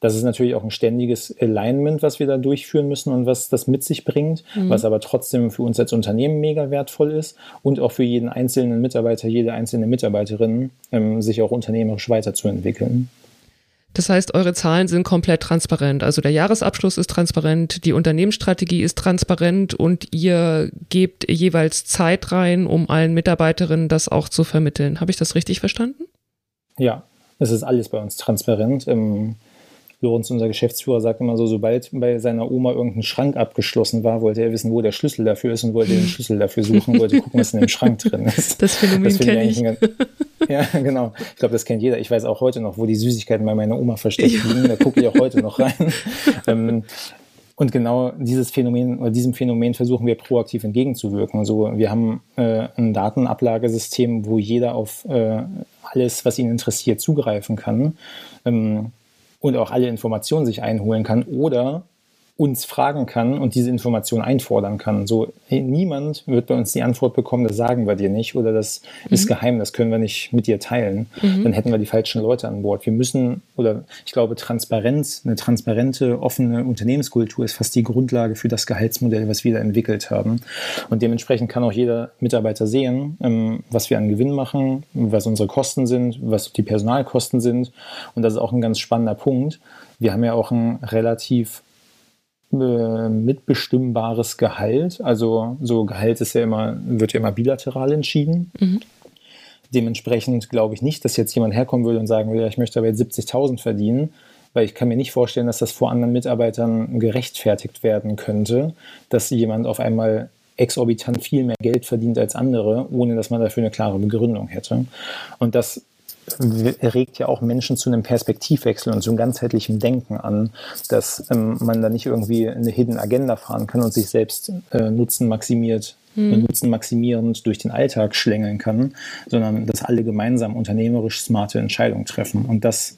Das ist natürlich auch ein ständiges Alignment, was wir da durchführen müssen und was das mit sich bringt, mhm. was aber trotzdem für uns als Unternehmen mega wertvoll ist und auch für jeden einzelnen Mitarbeiter, jede einzelne Mitarbeiterin, ähm, sich auch unternehmerisch weiterzuentwickeln. Das heißt, eure Zahlen sind komplett transparent. Also der Jahresabschluss ist transparent, die Unternehmensstrategie ist transparent und ihr gebt jeweils Zeit rein, um allen Mitarbeiterinnen das auch zu vermitteln. Habe ich das richtig verstanden? Ja, es ist alles bei uns transparent. Ähm, Lorenz, unser Geschäftsführer, sagt immer so, sobald bei seiner Oma irgendein Schrank abgeschlossen war, wollte er wissen, wo der Schlüssel dafür ist und wollte den Schlüssel dafür suchen, wollte gucken, was in dem Schrank drin ist. Das Phänomen kenne ich. Ganz, ja, genau. Ich glaube, das kennt jeder. Ich weiß auch heute noch, wo die Süßigkeiten bei meiner Oma versteckt ja. liegen. Da gucke ich auch heute noch rein. ähm, und genau dieses Phänomen oder diesem Phänomen versuchen wir proaktiv entgegenzuwirken. Also wir haben äh, ein Datenablagesystem, wo jeder auf äh, alles, was ihn interessiert, zugreifen kann. Ähm, und auch alle Informationen sich einholen kann oder uns fragen kann und diese Information einfordern kann. So, hey, niemand wird bei uns die Antwort bekommen, das sagen wir dir nicht oder das mhm. ist geheim, das können wir nicht mit dir teilen. Mhm. Dann hätten wir die falschen Leute an Bord. Wir müssen, oder ich glaube, Transparenz, eine transparente, offene Unternehmenskultur ist fast die Grundlage für das Gehaltsmodell, was wir da entwickelt haben. Und dementsprechend kann auch jeder Mitarbeiter sehen, ähm, was wir an Gewinn machen, was unsere Kosten sind, was die Personalkosten sind. Und das ist auch ein ganz spannender Punkt. Wir haben ja auch ein relativ äh, mitbestimmbares Gehalt. Also so Gehalt ist ja immer, wird ja immer bilateral entschieden. Mhm. Dementsprechend glaube ich nicht, dass jetzt jemand herkommen würde und sagen würde, ich möchte aber jetzt 70.000 verdienen, weil ich kann mir nicht vorstellen, dass das vor anderen Mitarbeitern gerechtfertigt werden könnte, dass jemand auf einmal exorbitant viel mehr Geld verdient als andere, ohne dass man dafür eine klare Begründung hätte. Und das regt ja auch Menschen zu einem Perspektivwechsel und zu einem ganzheitlichen Denken an, dass ähm, man da nicht irgendwie eine Hidden Agenda fahren kann und sich selbst äh, Nutzen maximiert, mhm. Nutzen maximierend durch den Alltag schlängeln kann, sondern dass alle gemeinsam unternehmerisch smarte Entscheidungen treffen. Und das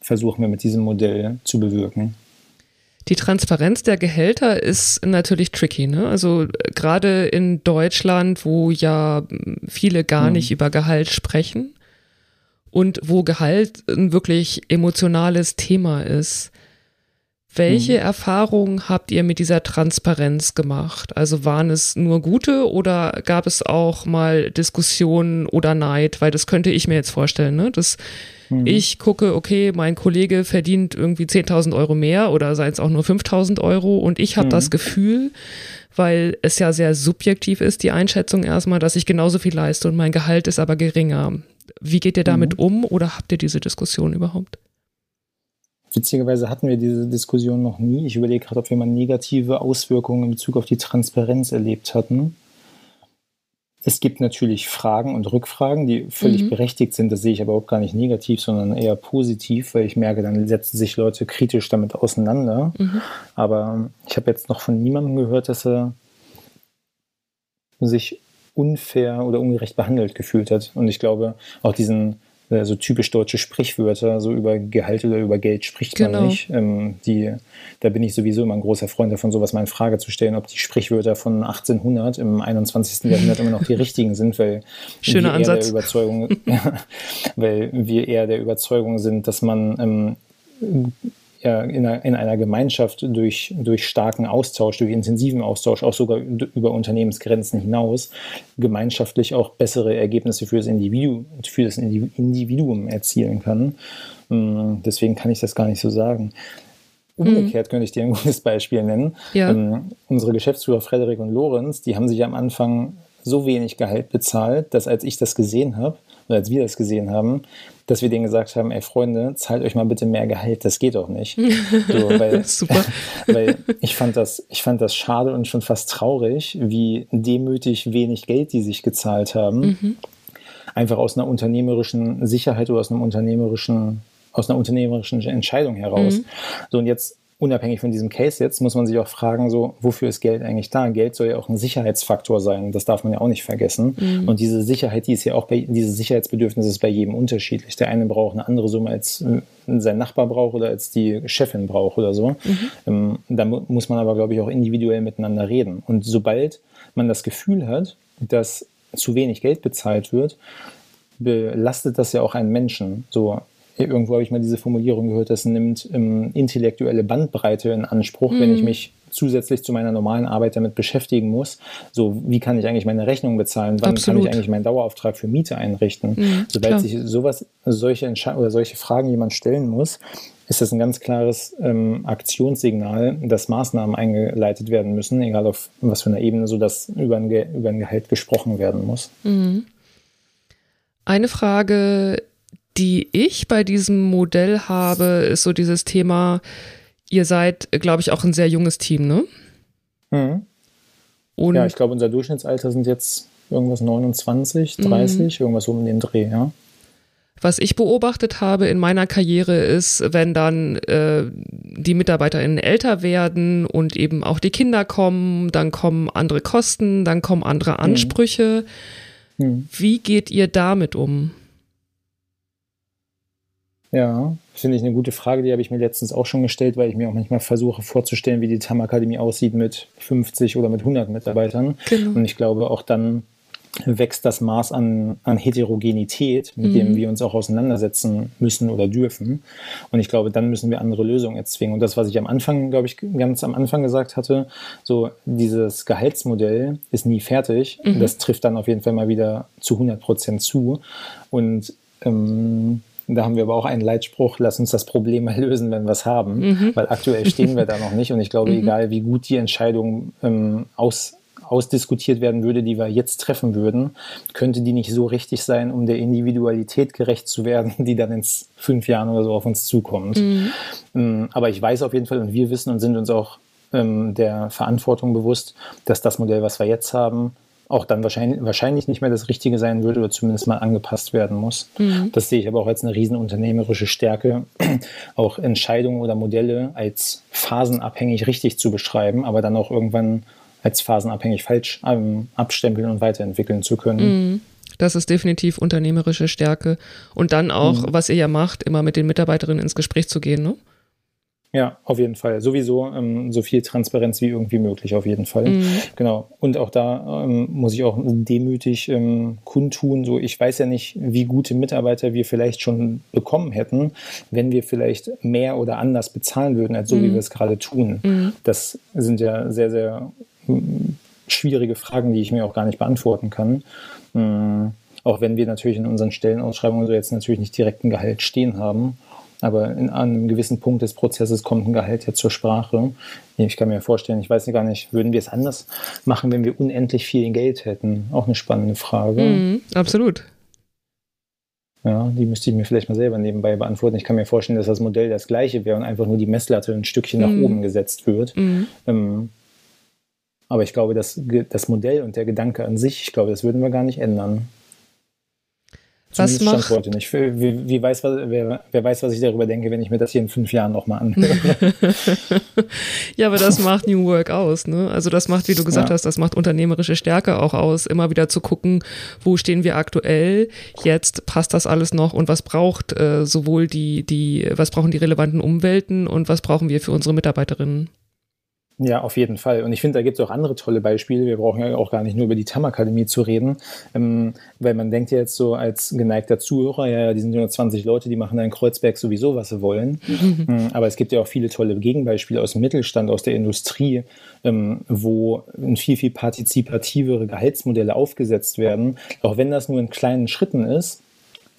versuchen wir mit diesem Modell zu bewirken. Die Transparenz der Gehälter ist natürlich tricky. Ne? Also gerade in Deutschland, wo ja viele gar hm. nicht über Gehalt sprechen, und wo Gehalt ein wirklich emotionales Thema ist. Welche hm. Erfahrungen habt ihr mit dieser Transparenz gemacht? Also waren es nur gute oder gab es auch mal Diskussionen oder Neid? Weil das könnte ich mir jetzt vorstellen, ne? dass hm. ich gucke, okay, mein Kollege verdient irgendwie 10.000 Euro mehr oder seien es auch nur 5.000 Euro und ich habe hm. das Gefühl, weil es ja sehr subjektiv ist, die Einschätzung erstmal, dass ich genauso viel leiste und mein Gehalt ist aber geringer. Wie geht ihr damit mhm. um oder habt ihr diese Diskussion überhaupt? Witzigerweise hatten wir diese Diskussion noch nie. Ich überlege gerade, ob wir mal negative Auswirkungen in Bezug auf die Transparenz erlebt hatten. es gibt natürlich Fragen und Rückfragen, die völlig mhm. berechtigt sind. Das sehe ich aber auch gar nicht negativ, sondern eher positiv, weil ich merke, dann setzen sich Leute kritisch damit auseinander. Mhm. Aber ich habe jetzt noch von niemandem gehört, dass er sich unfair oder ungerecht behandelt gefühlt hat. Und ich glaube, auch diesen äh, so typisch deutsche Sprichwörter, so über Gehalt oder über Geld spricht genau. man nicht. Ähm, die, da bin ich sowieso immer ein großer Freund davon, sowas mal in Frage zu stellen, ob die Sprichwörter von 1800 im 21. Jahrhundert immer noch die richtigen sind, weil Schöner wir Ansatz. der Überzeugung, weil wir eher der Überzeugung sind, dass man ähm, in, einer, in einer Gemeinschaft durch, durch starken Austausch, durch intensiven Austausch, auch sogar über Unternehmensgrenzen hinaus, gemeinschaftlich auch bessere Ergebnisse für das Individuum, für das Individuum erzielen kann. Mm, deswegen kann ich das gar nicht so sagen. Umgekehrt mhm. könnte ich dir ein gutes Beispiel nennen. Ja. Ähm, unsere Geschäftsführer Frederik und Lorenz, die haben sich am Anfang so wenig Gehalt bezahlt, dass als ich das gesehen habe, oder als wir das gesehen haben, dass wir denen gesagt haben, ey Freunde, zahlt euch mal bitte mehr Gehalt, das geht doch nicht. So, weil, Super. weil ich fand das, ich fand das schade und schon fast traurig, wie demütig wenig Geld die sich gezahlt haben. Mhm. Einfach aus einer unternehmerischen Sicherheit oder aus einem unternehmerischen aus einer unternehmerischen Entscheidung heraus. Mhm. So, und jetzt unabhängig von diesem Case jetzt, muss man sich auch fragen, so, wofür ist Geld eigentlich da? Geld soll ja auch ein Sicherheitsfaktor sein. Das darf man ja auch nicht vergessen. Mhm. Und diese Sicherheit, die ist ja auch bei, dieses Sicherheitsbedürfnis ist bei jedem unterschiedlich. Der eine braucht eine andere Summe als äh, sein Nachbar braucht oder als die Chefin braucht oder so. Mhm. Ähm, da mu muss man aber, glaube ich, auch individuell miteinander reden. Und sobald man das Gefühl hat, dass zu wenig Geld bezahlt wird, belastet das ja auch einen Menschen. So, irgendwo habe ich mal diese Formulierung gehört, das nimmt ähm, intellektuelle Bandbreite in Anspruch, mhm. wenn ich mhm. mich zusätzlich zu meiner normalen Arbeit damit beschäftigen muss. So, wie kann ich eigentlich meine Rechnung bezahlen? Wann Absolut. kann ich eigentlich meinen Dauerauftrag für Miete einrichten? Mhm, Sobald klar. sich sowas, solche Entscheid oder solche Fragen jemand stellen muss, ist das ein ganz klares ähm, Aktionssignal, dass Maßnahmen eingeleitet werden müssen, egal auf was für einer Ebene, sodass über ein, Ge über ein Gehalt gesprochen werden muss. Mhm. Eine Frage die ich bei diesem Modell habe, ist so dieses Thema, ihr seid, glaube ich, auch ein sehr junges Team, ne? Mhm. Und ja, ich glaube, unser Durchschnittsalter sind jetzt irgendwas 29, 30, mhm. irgendwas um den Dreh, ja. Was ich beobachtet habe in meiner Karriere ist, wenn dann äh, die MitarbeiterInnen älter werden und eben auch die Kinder kommen, dann kommen andere Kosten, dann kommen andere mhm. Ansprüche. Mhm. Wie geht ihr damit um? Ja, finde ich eine gute Frage. Die habe ich mir letztens auch schon gestellt, weil ich mir auch manchmal versuche vorzustellen, wie die TAM Akademie aussieht mit 50 oder mit 100 Mitarbeitern. Genau. Und ich glaube, auch dann wächst das Maß an, an Heterogenität, mit mhm. dem wir uns auch auseinandersetzen müssen oder dürfen. Und ich glaube, dann müssen wir andere Lösungen erzwingen. Und das, was ich am Anfang, glaube ich, ganz am Anfang gesagt hatte, so dieses Gehaltsmodell ist nie fertig. Mhm. Das trifft dann auf jeden Fall mal wieder zu 100 Prozent zu. Und ähm, da haben wir aber auch einen Leitspruch, lass uns das Problem mal lösen, wenn wir es haben, mhm. weil aktuell stehen wir da noch nicht und ich glaube, mhm. egal wie gut die Entscheidung ähm, aus, ausdiskutiert werden würde, die wir jetzt treffen würden, könnte die nicht so richtig sein, um der Individualität gerecht zu werden, die dann in fünf Jahren oder so auf uns zukommt. Mhm. Ähm, aber ich weiß auf jeden Fall und wir wissen und sind uns auch ähm, der Verantwortung bewusst, dass das Modell, was wir jetzt haben, auch dann wahrscheinlich, wahrscheinlich nicht mehr das Richtige sein würde oder zumindest mal angepasst werden muss. Mhm. Das sehe ich aber auch als eine riesenunternehmerische Stärke, auch Entscheidungen oder Modelle als phasenabhängig richtig zu beschreiben, aber dann auch irgendwann als phasenabhängig falsch ähm, abstempeln und weiterentwickeln zu können. Mhm. Das ist definitiv unternehmerische Stärke. Und dann auch, mhm. was ihr ja macht, immer mit den Mitarbeiterinnen ins Gespräch zu gehen, ne? Ja, auf jeden Fall. Sowieso ähm, so viel Transparenz wie irgendwie möglich, auf jeden Fall. Mhm. Genau. Und auch da ähm, muss ich auch demütig ähm, kundtun, so ich weiß ja nicht, wie gute Mitarbeiter wir vielleicht schon bekommen hätten, wenn wir vielleicht mehr oder anders bezahlen würden, als so mhm. wie wir es gerade tun. Mhm. Das sind ja sehr, sehr hm, schwierige Fragen, die ich mir auch gar nicht beantworten kann. Mhm. Auch wenn wir natürlich in unseren Stellenausschreibungen so jetzt natürlich nicht direkt ein Gehalt stehen haben. Aber in einem gewissen Punkt des Prozesses kommt ein Gehalt ja zur Sprache. Ich kann mir vorstellen, ich weiß gar nicht, würden wir es anders machen, wenn wir unendlich viel Geld hätten? Auch eine spannende Frage. Mhm, absolut. Ja, die müsste ich mir vielleicht mal selber nebenbei beantworten. Ich kann mir vorstellen, dass das Modell das gleiche wäre und einfach nur die Messlatte ein Stückchen nach mhm. oben gesetzt wird. Mhm. Ähm, Aber ich glaube, das, das Modell und der Gedanke an sich, ich glaube, das würden wir gar nicht ändern. Was macht, Stand heute nicht. Wie, wie weiß, was, wer, wer, weiß, was ich darüber denke, wenn ich mir das hier in fünf Jahren nochmal anhöre. ja, aber das macht New Work aus. Ne? Also das macht, wie du gesagt ja. hast, das macht unternehmerische Stärke auch aus, immer wieder zu gucken, wo stehen wir aktuell, jetzt passt das alles noch und was braucht äh, sowohl die, die, was brauchen die relevanten Umwelten und was brauchen wir für unsere Mitarbeiterinnen. Ja, auf jeden Fall. Und ich finde, da gibt es auch andere tolle Beispiele. Wir brauchen ja auch gar nicht nur über die TAM-Akademie zu reden, ähm, weil man denkt ja jetzt so als geneigter Zuhörer, ja, die sind nur 20 Leute, die machen da in Kreuzberg sowieso, was sie wollen. Mhm. Aber es gibt ja auch viele tolle Gegenbeispiele aus dem Mittelstand, aus der Industrie, ähm, wo viel, viel partizipativere Gehaltsmodelle aufgesetzt werden, auch wenn das nur in kleinen Schritten ist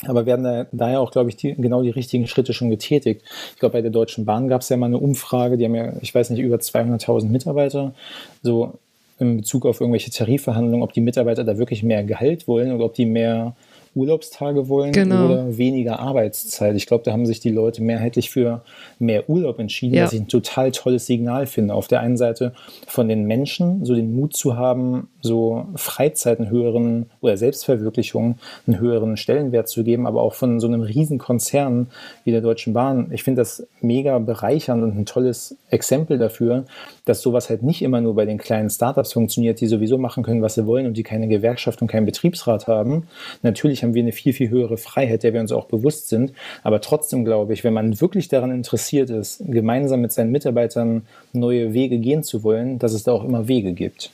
aber werden da, daher auch, glaube ich, die, genau die richtigen Schritte schon getätigt. Ich glaube, bei der Deutschen Bahn gab es ja mal eine Umfrage, die haben ja, ich weiß nicht, über 200.000 Mitarbeiter, so in Bezug auf irgendwelche Tarifverhandlungen, ob die Mitarbeiter da wirklich mehr Gehalt wollen oder ob die mehr Urlaubstage wollen genau. oder weniger Arbeitszeit. Ich glaube, da haben sich die Leute mehrheitlich für mehr Urlaub entschieden, ja. was ich ein total tolles Signal finde. Auf der einen Seite von den Menschen, so den Mut zu haben, so Freizeit einen höheren oder Selbstverwirklichung einen höheren Stellenwert zu geben, aber auch von so einem riesen Konzern wie der Deutschen Bahn. Ich finde das mega bereichernd und ein tolles Exempel dafür, dass sowas halt nicht immer nur bei den kleinen Startups funktioniert, die sowieso machen können, was sie wollen und die keine Gewerkschaft und keinen Betriebsrat haben. Natürlich haben wir eine viel, viel höhere Freiheit, der wir uns auch bewusst sind. Aber trotzdem glaube ich, wenn man wirklich daran interessiert ist, gemeinsam mit seinen Mitarbeitern neue Wege gehen zu wollen, dass es da auch immer Wege gibt.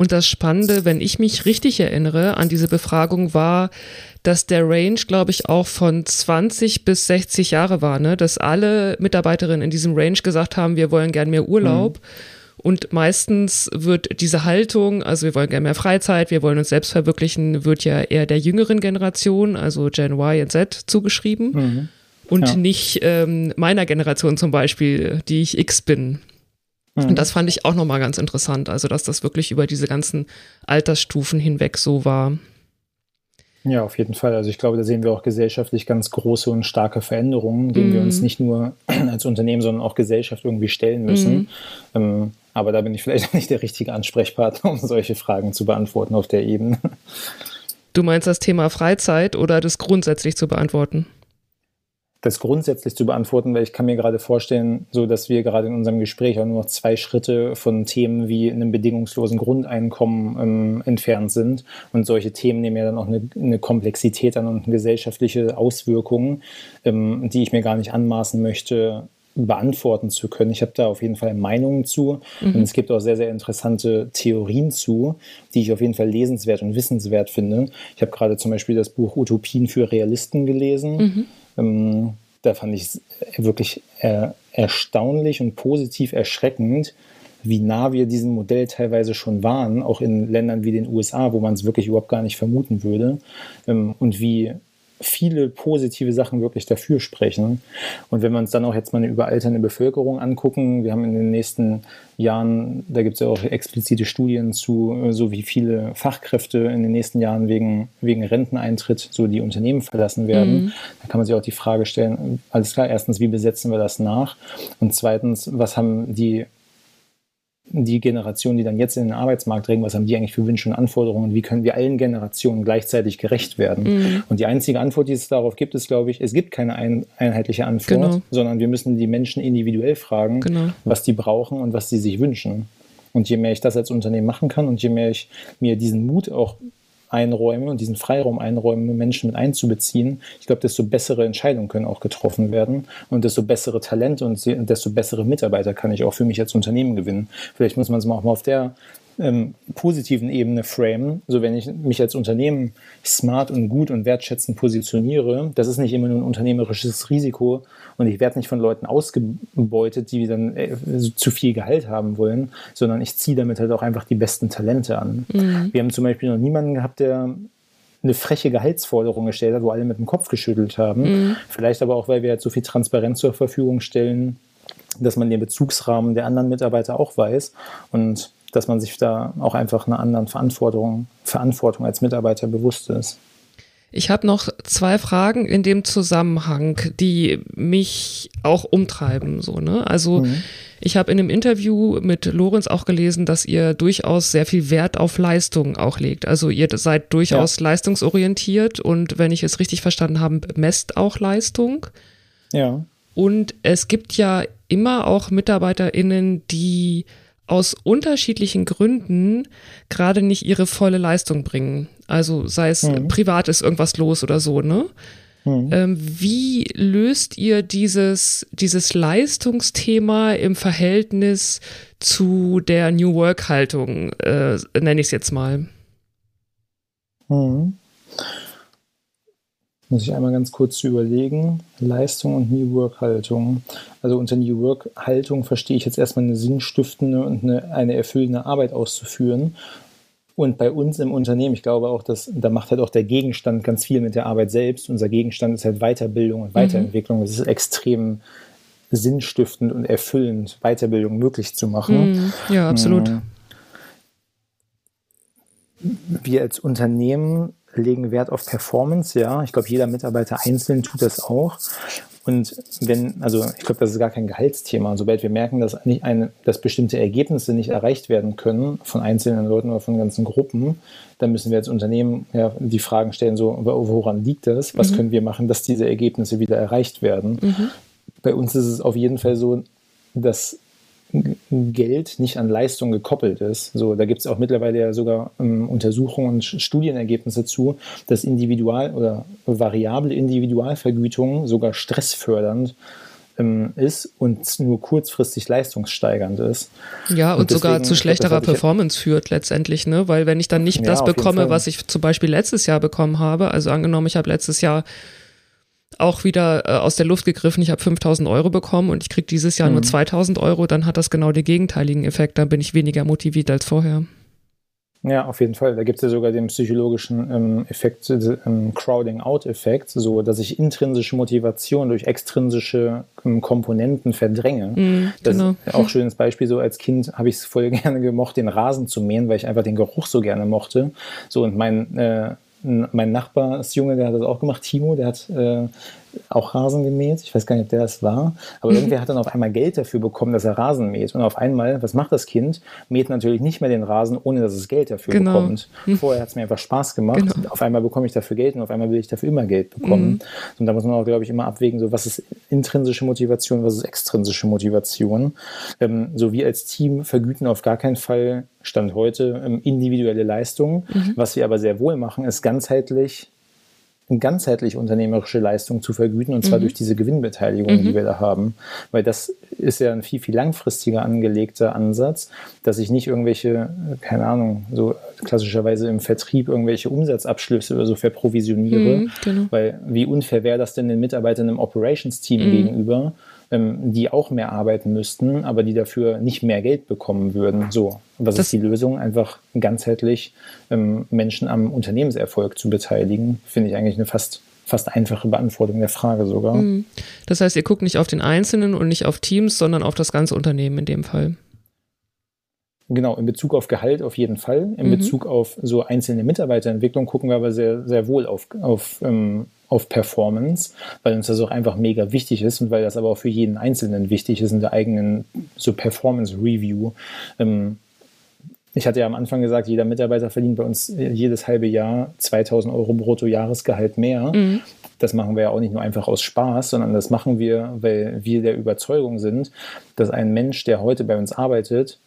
Und das Spannende, wenn ich mich richtig erinnere an diese Befragung, war, dass der Range, glaube ich, auch von 20 bis 60 Jahre war, ne? dass alle Mitarbeiterinnen in diesem Range gesagt haben, wir wollen gern mehr Urlaub. Mhm. Und meistens wird diese Haltung, also wir wollen gerne mehr Freizeit, wir wollen uns selbst verwirklichen, wird ja eher der jüngeren Generation, also Gen Y und Z, zugeschrieben. Mhm. Und ja. nicht ähm, meiner Generation zum Beispiel, die ich X bin. Mhm. Und das fand ich auch nochmal ganz interessant, also dass das wirklich über diese ganzen Altersstufen hinweg so war. Ja, auf jeden Fall. Also ich glaube, da sehen wir auch gesellschaftlich ganz große und starke Veränderungen, denen mhm. wir uns nicht nur als Unternehmen, sondern auch Gesellschaft irgendwie stellen müssen. Mhm. Ähm, aber da bin ich vielleicht nicht der richtige Ansprechpartner, um solche Fragen zu beantworten auf der Ebene. Du meinst das Thema Freizeit oder das grundsätzlich zu beantworten? das grundsätzlich zu beantworten, weil ich kann mir gerade vorstellen, so dass wir gerade in unserem Gespräch auch nur noch zwei Schritte von Themen wie einem bedingungslosen Grundeinkommen ähm, entfernt sind. Und solche Themen nehmen ja dann auch eine, eine Komplexität an und gesellschaftliche Auswirkungen, ähm, die ich mir gar nicht anmaßen möchte, beantworten zu können. Ich habe da auf jeden Fall Meinungen zu mhm. und es gibt auch sehr, sehr interessante Theorien zu, die ich auf jeden Fall lesenswert und wissenswert finde. Ich habe gerade zum Beispiel das Buch Utopien für Realisten gelesen. Mhm. Ähm, da fand ich es wirklich äh, erstaunlich und positiv erschreckend, wie nah wir diesem Modell teilweise schon waren, auch in Ländern wie den USA, wo man es wirklich überhaupt gar nicht vermuten würde, ähm, und wie viele positive Sachen wirklich dafür sprechen. Und wenn wir uns dann auch jetzt mal eine überalternde Bevölkerung angucken, wir haben in den nächsten Jahren, da gibt es ja auch explizite Studien zu, so wie viele Fachkräfte in den nächsten Jahren wegen, wegen Renteneintritt so die Unternehmen verlassen werden. Mhm. Da kann man sich auch die Frage stellen, alles klar, erstens, wie besetzen wir das nach? Und zweitens, was haben die die Generation, die dann jetzt in den Arbeitsmarkt drängen, was haben die eigentlich für Wünsche und Anforderungen? Wie können wir allen Generationen gleichzeitig gerecht werden? Mhm. Und die einzige Antwort, die es darauf gibt, ist, glaube ich, es gibt keine ein, einheitliche Antwort, genau. sondern wir müssen die Menschen individuell fragen, genau. was die brauchen und was sie sich wünschen. Und je mehr ich das als Unternehmen machen kann und je mehr ich mir diesen Mut auch einräume und diesen Freiraum einräume, Menschen mit einzubeziehen, ich glaube, desto bessere Entscheidungen können auch getroffen werden und desto bessere Talente und desto bessere Mitarbeiter kann ich auch für mich als Unternehmen gewinnen. Vielleicht muss man es mal auch mal auf der ähm, positiven Ebene framen. So, wenn ich mich als Unternehmen smart und gut und wertschätzend positioniere, das ist nicht immer nur ein unternehmerisches Risiko und ich werde nicht von Leuten ausgebeutet, die dann äh, zu viel Gehalt haben wollen, sondern ich ziehe damit halt auch einfach die besten Talente an. Mhm. Wir haben zum Beispiel noch niemanden gehabt, der eine freche Gehaltsforderung gestellt hat, wo alle mit dem Kopf geschüttelt haben. Mhm. Vielleicht aber auch, weil wir halt so viel Transparenz zur Verfügung stellen, dass man den Bezugsrahmen der anderen Mitarbeiter auch weiß. Und dass man sich da auch einfach einer anderen Verantwortung, Verantwortung als Mitarbeiter bewusst ist. Ich habe noch zwei Fragen in dem Zusammenhang, die mich auch umtreiben. So, ne? Also mhm. ich habe in einem Interview mit Lorenz auch gelesen, dass ihr durchaus sehr viel Wert auf Leistung auch legt. Also ihr seid durchaus ja. leistungsorientiert und wenn ich es richtig verstanden habe, messt auch Leistung. Ja. Und es gibt ja immer auch MitarbeiterInnen, die aus unterschiedlichen Gründen gerade nicht ihre volle Leistung bringen. Also sei es mhm. privat ist irgendwas los oder so, ne? Mhm. Ähm, wie löst ihr dieses, dieses Leistungsthema im Verhältnis zu der New Work-Haltung, äh, nenne ich es jetzt mal? Mhm. Muss ich einmal ganz kurz überlegen. Leistung und New Work-Haltung. Also unter New Work-Haltung verstehe ich jetzt erstmal eine sinnstiftende und eine, eine erfüllende Arbeit auszuführen. Und bei uns im Unternehmen, ich glaube auch, dass da macht halt auch der Gegenstand ganz viel mit der Arbeit selbst. Unser Gegenstand ist halt Weiterbildung und Weiterentwicklung. Mhm. Das ist extrem sinnstiftend und erfüllend, Weiterbildung möglich zu machen. Mhm. Ja, absolut. Mm. Wir als Unternehmen legen Wert auf Performance, ja. Ich glaube, jeder Mitarbeiter einzeln tut das auch. Und wenn, also ich glaube, das ist gar kein Gehaltsthema. Sobald wir merken, dass nicht eine, dass bestimmte Ergebnisse nicht erreicht werden können von einzelnen Leuten oder von ganzen Gruppen, dann müssen wir als Unternehmen ja die Fragen stellen, so, woran liegt das? Was mhm. können wir machen, dass diese Ergebnisse wieder erreicht werden? Mhm. Bei uns ist es auf jeden Fall so, dass Geld nicht an Leistung gekoppelt ist. So, da gibt es auch mittlerweile ja sogar ähm, Untersuchungen und Studienergebnisse zu, dass Individual- oder variable Individualvergütung sogar stressfördernd ähm, ist und nur kurzfristig leistungssteigernd ist. Ja, und, und sogar zu schlechterer Performance führt letztendlich, ne? Weil wenn ich dann nicht ja, das bekomme, was ich zum Beispiel letztes Jahr bekommen habe, also angenommen, ich habe letztes Jahr auch wieder äh, aus der Luft gegriffen, ich habe 5000 Euro bekommen und ich kriege dieses Jahr mhm. nur 2000 Euro, dann hat das genau den gegenteiligen Effekt, dann bin ich weniger motiviert als vorher. Ja, auf jeden Fall. Da gibt es ja sogar den psychologischen ähm, Effekt, ähm, Crowding-out-Effekt, so dass ich intrinsische Motivation durch extrinsische ähm, Komponenten verdränge. Mm, das genau. ist auch ein schönes Beispiel. So als Kind habe ich es voll gerne gemocht, den Rasen zu mähen, weil ich einfach den Geruch so gerne mochte. So und mein äh, mein Nachbarsjunge, der hat das auch gemacht, Timo, der hat äh, auch Rasen gemäht. Ich weiß gar nicht, ob der das war. Aber irgendwer hat dann auf einmal Geld dafür bekommen, dass er Rasen mäht. Und auf einmal, was macht das Kind? Mäht natürlich nicht mehr den Rasen, ohne dass es Geld dafür genau. bekommt. Mhm. Vorher hat es mir einfach Spaß gemacht. Genau. Auf einmal bekomme ich dafür Geld und auf einmal will ich dafür immer Geld bekommen. Mhm. Und da muss man auch, glaube ich, immer abwägen, so was ist intrinsische Motivation, was ist extrinsische Motivation. Ähm, so wir als Team vergüten auf gar keinen Fall Stand heute ähm, individuelle Leistungen. Mhm. Was wir aber sehr wohl machen, ist ganzheitlich ganzheitlich unternehmerische Leistung zu vergüten und zwar mhm. durch diese Gewinnbeteiligung, mhm. die wir da haben. Weil das ist ja ein viel, viel langfristiger angelegter Ansatz, dass ich nicht irgendwelche, keine Ahnung, so klassischerweise im Vertrieb irgendwelche Umsatzabschlüsse oder so verprovisioniere. Mhm, genau. Weil wie unfair wäre das denn den Mitarbeitern im Operations-Team mhm. gegenüber, ähm, die auch mehr arbeiten müssten, aber die dafür nicht mehr Geld bekommen würden. So, was das ist die Lösung? Einfach ganzheitlich ähm, Menschen am Unternehmenserfolg zu beteiligen, finde ich eigentlich eine fast fast einfache Beantwortung der Frage sogar. Mhm. Das heißt, ihr guckt nicht auf den Einzelnen und nicht auf Teams, sondern auf das ganze Unternehmen in dem Fall. Genau, in Bezug auf Gehalt auf jeden Fall. In mhm. Bezug auf so einzelne Mitarbeiterentwicklung gucken wir aber sehr, sehr wohl auf, auf ähm, auf Performance, weil uns das auch einfach mega wichtig ist und weil das aber auch für jeden Einzelnen wichtig ist in der eigenen so Performance Review. Ähm, ich hatte ja am Anfang gesagt, jeder Mitarbeiter verdient bei uns jedes halbe Jahr 2000 Euro brutto Jahresgehalt mehr. Mhm. Das machen wir ja auch nicht nur einfach aus Spaß, sondern das machen wir, weil wir der Überzeugung sind, dass ein Mensch, der heute bei uns arbeitet,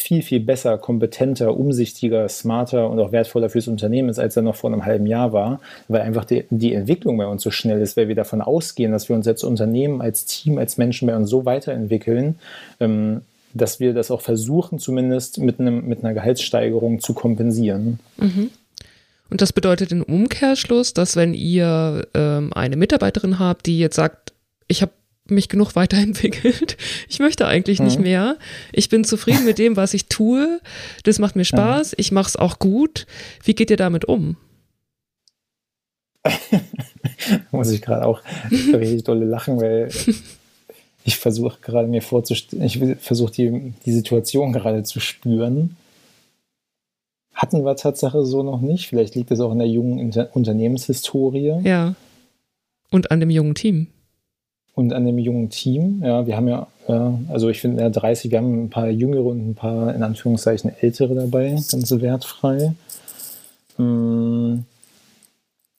viel, viel besser, kompetenter, umsichtiger, smarter und auch wertvoller fürs Unternehmen ist, als er noch vor einem halben Jahr war, weil einfach die, die Entwicklung bei uns so schnell ist, weil wir davon ausgehen, dass wir uns als Unternehmen, als Team, als Menschen bei uns so weiterentwickeln, ähm, dass wir das auch versuchen, zumindest mit, einem, mit einer Gehaltssteigerung zu kompensieren. Mhm. Und das bedeutet im Umkehrschluss, dass wenn ihr ähm, eine Mitarbeiterin habt, die jetzt sagt, ich habe mich genug weiterentwickelt. Ich möchte eigentlich mhm. nicht mehr. Ich bin zufrieden mit dem, was ich tue. Das macht mir Spaß. Ich mache es auch gut. Wie geht ihr damit um? Muss ich gerade auch richtig dolle lachen, weil ich versuche gerade mir vorzustellen, ich versuche die, die Situation gerade zu spüren. hatten wir Tatsache so noch nicht. Vielleicht liegt es auch in der jungen Inter Unternehmenshistorie. Ja. Und an dem jungen Team. Und an dem jungen Team. Ja, wir haben ja, ja also ich finde, ja, 30, wir haben ein paar jüngere und ein paar in Anführungszeichen ältere dabei, ganz wertfrei. Hm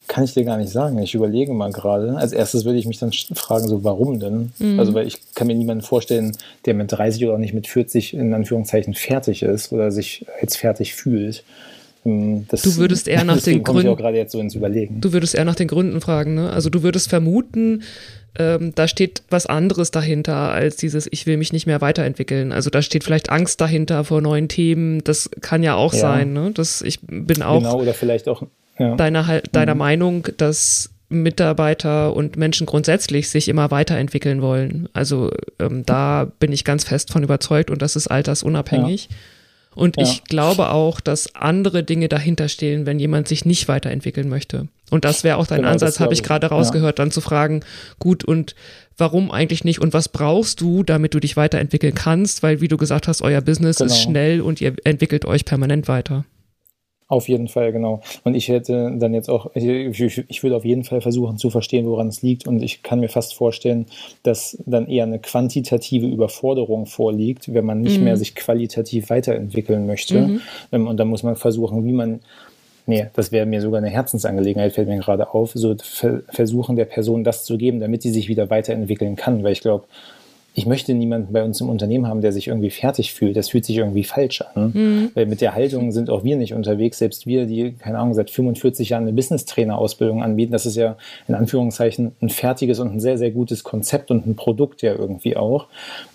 kann ich dir gar nicht sagen. Ich überlege mal gerade. Als erstes würde ich mich dann fragen, so warum denn? Mhm. Also, weil ich kann mir niemanden vorstellen, der mit 30 oder auch nicht mit 40 in Anführungszeichen fertig ist oder sich jetzt fertig fühlt. Ähm, das, du würdest eher nach den Gründen. gerade jetzt so ins Überlegen. Du würdest eher nach den Gründen fragen, ne? Also du würdest vermuten, ähm, da steht was anderes dahinter als dieses, ich will mich nicht mehr weiterentwickeln. Also da steht vielleicht Angst dahinter vor neuen Themen. Das kann ja auch ja. sein, ne? Das, ich bin auch. Genau, oder vielleicht auch ja. deiner, deiner mhm. Meinung, dass Mitarbeiter und Menschen grundsätzlich sich immer weiterentwickeln wollen. Also ähm, da bin ich ganz fest von überzeugt und das ist altersunabhängig. Ja. Und ja. ich glaube auch, dass andere Dinge dahinter stehen, wenn jemand sich nicht weiterentwickeln möchte. Und das wäre auch dein genau, Ansatz, habe ich gerade rausgehört, ja. dann zu fragen, gut, und warum eigentlich nicht und was brauchst du, damit du dich weiterentwickeln kannst? Weil, wie du gesagt hast, euer Business genau. ist schnell und ihr entwickelt euch permanent weiter. Auf jeden Fall, genau. Und ich hätte dann jetzt auch, ich, ich, würde auf jeden Fall versuchen zu verstehen, woran es liegt. Und ich kann mir fast vorstellen, dass dann eher eine quantitative Überforderung vorliegt, wenn man nicht mhm. mehr sich qualitativ weiterentwickeln möchte. Mhm. Ähm, und dann muss man versuchen, wie man nee, das wäre mir sogar eine Herzensangelegenheit, fällt mir gerade auf, so versuchen der Person das zu geben, damit sie sich wieder weiterentwickeln kann. Weil ich glaube, ich möchte niemanden bei uns im Unternehmen haben, der sich irgendwie fertig fühlt. Das fühlt sich irgendwie falsch an. Mhm. Weil mit der Haltung sind auch wir nicht unterwegs. Selbst wir, die, keine Ahnung, seit 45 Jahren eine Business-Trainer-Ausbildung anbieten, das ist ja in Anführungszeichen ein fertiges und ein sehr, sehr gutes Konzept und ein Produkt ja irgendwie auch.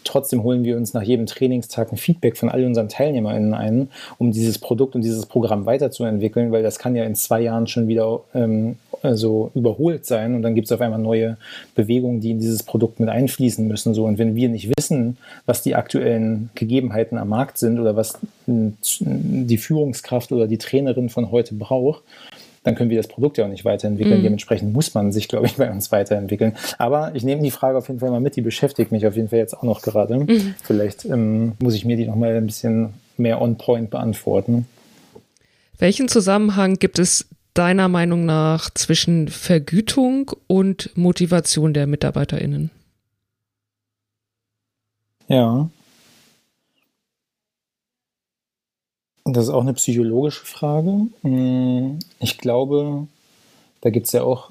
Trotzdem holen wir uns nach jedem Trainingstag ein Feedback von all unseren TeilnehmerInnen ein, um dieses Produkt und dieses Programm weiterzuentwickeln, weil das kann ja in zwei Jahren schon wieder ähm, so überholt sein und dann gibt es auf einmal neue Bewegungen, die in dieses Produkt mit einfließen müssen. So. Und wenn wir nicht wissen, was die aktuellen Gegebenheiten am Markt sind oder was die Führungskraft oder die Trainerin von heute braucht, dann können wir das Produkt ja auch nicht weiterentwickeln. Mhm. Dementsprechend muss man sich, glaube ich, bei uns weiterentwickeln. Aber ich nehme die Frage auf jeden Fall mal mit, die beschäftigt mich auf jeden Fall jetzt auch noch gerade. Mhm. Vielleicht ähm, muss ich mir die nochmal ein bisschen mehr on point beantworten. Welchen Zusammenhang gibt es deiner Meinung nach zwischen Vergütung und Motivation der MitarbeiterInnen? Ja. Das ist auch eine psychologische Frage. Hm, ich glaube, da gibt es ja auch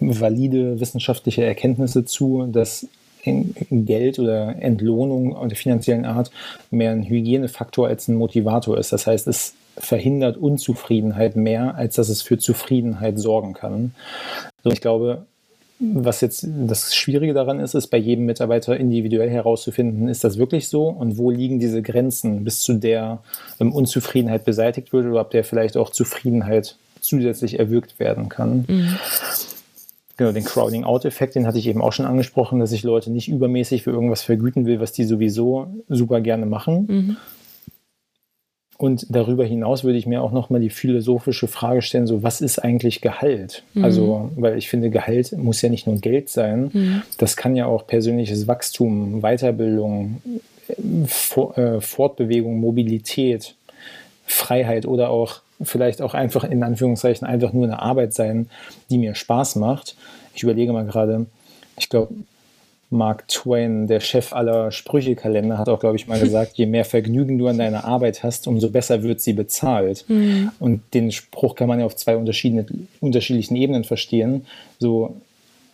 valide wissenschaftliche Erkenntnisse zu, dass Geld oder Entlohnung der finanziellen Art mehr ein Hygienefaktor als ein Motivator ist. Das heißt, es verhindert Unzufriedenheit mehr, als dass es für Zufriedenheit sorgen kann. ich glaube, was jetzt das Schwierige daran ist, ist bei jedem Mitarbeiter individuell herauszufinden, ist das wirklich so und wo liegen diese Grenzen, bis zu der ähm, Unzufriedenheit beseitigt wird oder ob der vielleicht auch Zufriedenheit zusätzlich erwirkt werden kann. Mhm. Genau, den Crowding-Out-Effekt, den hatte ich eben auch schon angesprochen, dass ich Leute nicht übermäßig für irgendwas vergüten will, was die sowieso super gerne machen, mhm. Und darüber hinaus würde ich mir auch nochmal die philosophische Frage stellen, so was ist eigentlich Gehalt? Mhm. Also, weil ich finde, Gehalt muss ja nicht nur Geld sein, mhm. das kann ja auch persönliches Wachstum, Weiterbildung, äh, Fortbewegung, Mobilität, Freiheit oder auch vielleicht auch einfach in Anführungszeichen einfach nur eine Arbeit sein, die mir Spaß macht. Ich überlege mal gerade, ich glaube, Mark Twain, der Chef aller Sprüchekalender, hat auch, glaube ich, mal gesagt, je mehr Vergnügen du an deiner Arbeit hast, umso besser wird sie bezahlt. Mhm. Und den Spruch kann man ja auf zwei unterschiedlichen Ebenen verstehen. So,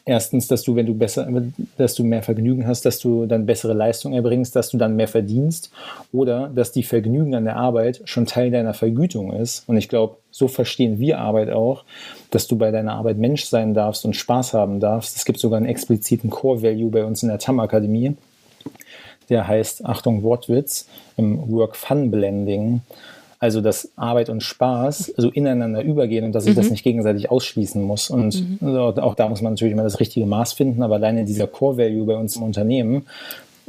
erstens, dass du, wenn du besser, dass du mehr Vergnügen hast, dass du dann bessere Leistung erbringst, dass du dann mehr verdienst oder dass die Vergnügen an der Arbeit schon Teil deiner Vergütung ist. Und ich glaube, so verstehen wir Arbeit auch, dass du bei deiner Arbeit Mensch sein darfst und Spaß haben darfst. Es gibt sogar einen expliziten Core Value bei uns in der TAM Akademie. Der heißt, Achtung, Wortwitz, im Work Fun Blending. Also, dass Arbeit und Spaß so ineinander übergehen und dass ich mhm. das nicht gegenseitig ausschließen muss. Und mhm. auch da muss man natürlich immer das richtige Maß finden, aber alleine dieser Core-Value bei uns im Unternehmen,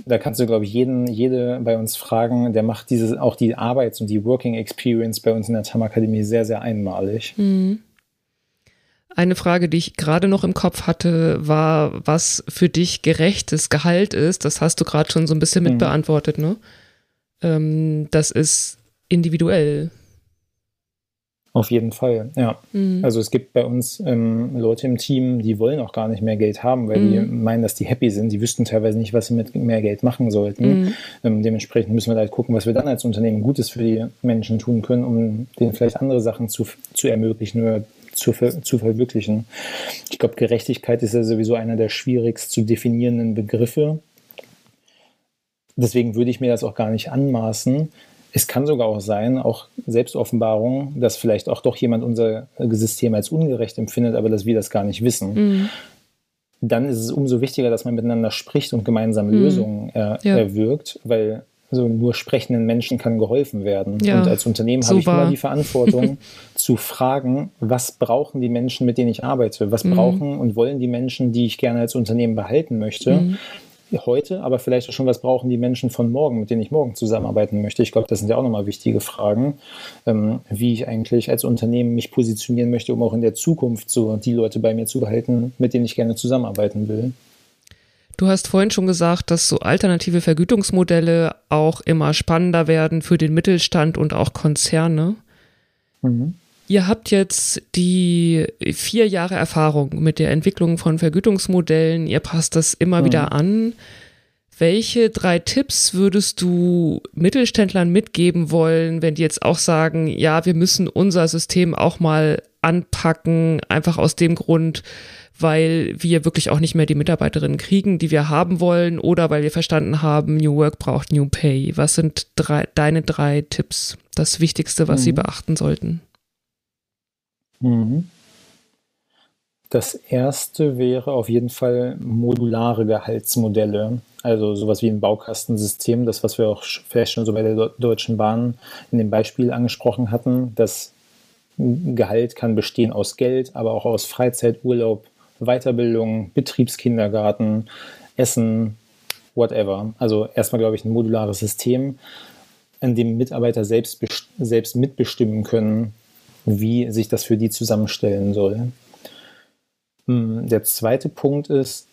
da kannst du, glaube ich, jeden, jede bei uns fragen, der macht diese, auch die Arbeits- und die Working Experience bei uns in der TAM Akademie sehr, sehr einmalig. Mhm. Eine Frage, die ich gerade noch im Kopf hatte, war, was für dich gerechtes Gehalt ist. Das hast du gerade schon so ein bisschen mit mhm. beantwortet, ne? Ähm, das ist individuell. Auf jeden Fall, ja. Mhm. Also es gibt bei uns ähm, Leute im Team, die wollen auch gar nicht mehr Geld haben, weil mhm. die meinen, dass die happy sind. Die wüssten teilweise nicht, was sie mit mehr Geld machen sollten. Mhm. Ähm, dementsprechend müssen wir halt gucken, was wir dann als Unternehmen Gutes für die Menschen tun können, um denen vielleicht andere Sachen zu, zu ermöglichen oder zu, zu verwirklichen. Ich glaube, Gerechtigkeit ist ja sowieso einer der schwierigst zu definierenden Begriffe. Deswegen würde ich mir das auch gar nicht anmaßen, es kann sogar auch sein, auch Selbstoffenbarung, dass vielleicht auch doch jemand unser System als ungerecht empfindet, aber dass wir das gar nicht wissen. Mhm. Dann ist es umso wichtiger, dass man miteinander spricht und gemeinsam mhm. Lösungen er, ja. erwirkt, weil so nur sprechenden Menschen kann geholfen werden. Ja. Und als Unternehmen habe ich immer die Verantwortung zu fragen, was brauchen die Menschen, mit denen ich arbeite? Was mhm. brauchen und wollen die Menschen, die ich gerne als Unternehmen behalten möchte? Heute, aber vielleicht auch schon, was brauchen die Menschen von morgen, mit denen ich morgen zusammenarbeiten möchte. Ich glaube, das sind ja auch nochmal wichtige Fragen, ähm, wie ich eigentlich als Unternehmen mich positionieren möchte, um auch in der Zukunft so die Leute bei mir zu behalten, mit denen ich gerne zusammenarbeiten will. Du hast vorhin schon gesagt, dass so alternative Vergütungsmodelle auch immer spannender werden für den Mittelstand und auch Konzerne. Mhm. Ihr habt jetzt die vier Jahre Erfahrung mit der Entwicklung von Vergütungsmodellen. Ihr passt das immer mhm. wieder an. Welche drei Tipps würdest du Mittelständlern mitgeben wollen, wenn die jetzt auch sagen, ja, wir müssen unser System auch mal anpacken, einfach aus dem Grund, weil wir wirklich auch nicht mehr die Mitarbeiterinnen kriegen, die wir haben wollen, oder weil wir verstanden haben, New Work braucht New Pay. Was sind drei, deine drei Tipps? Das Wichtigste, was mhm. sie beachten sollten? Mhm. Das erste wäre auf jeden Fall modulare Gehaltsmodelle. Also sowas wie ein Baukastensystem, das, was wir auch vielleicht schon so bei der Deutschen Bahn in dem Beispiel angesprochen hatten. Das Gehalt kann bestehen aus Geld, aber auch aus Freizeit, Urlaub, Weiterbildung, Betriebskindergarten, Essen, whatever. Also erstmal, glaube ich, ein modulares System, in dem Mitarbeiter selbst, selbst mitbestimmen können, wie sich das für die zusammenstellen soll. Hm, der zweite Punkt ist,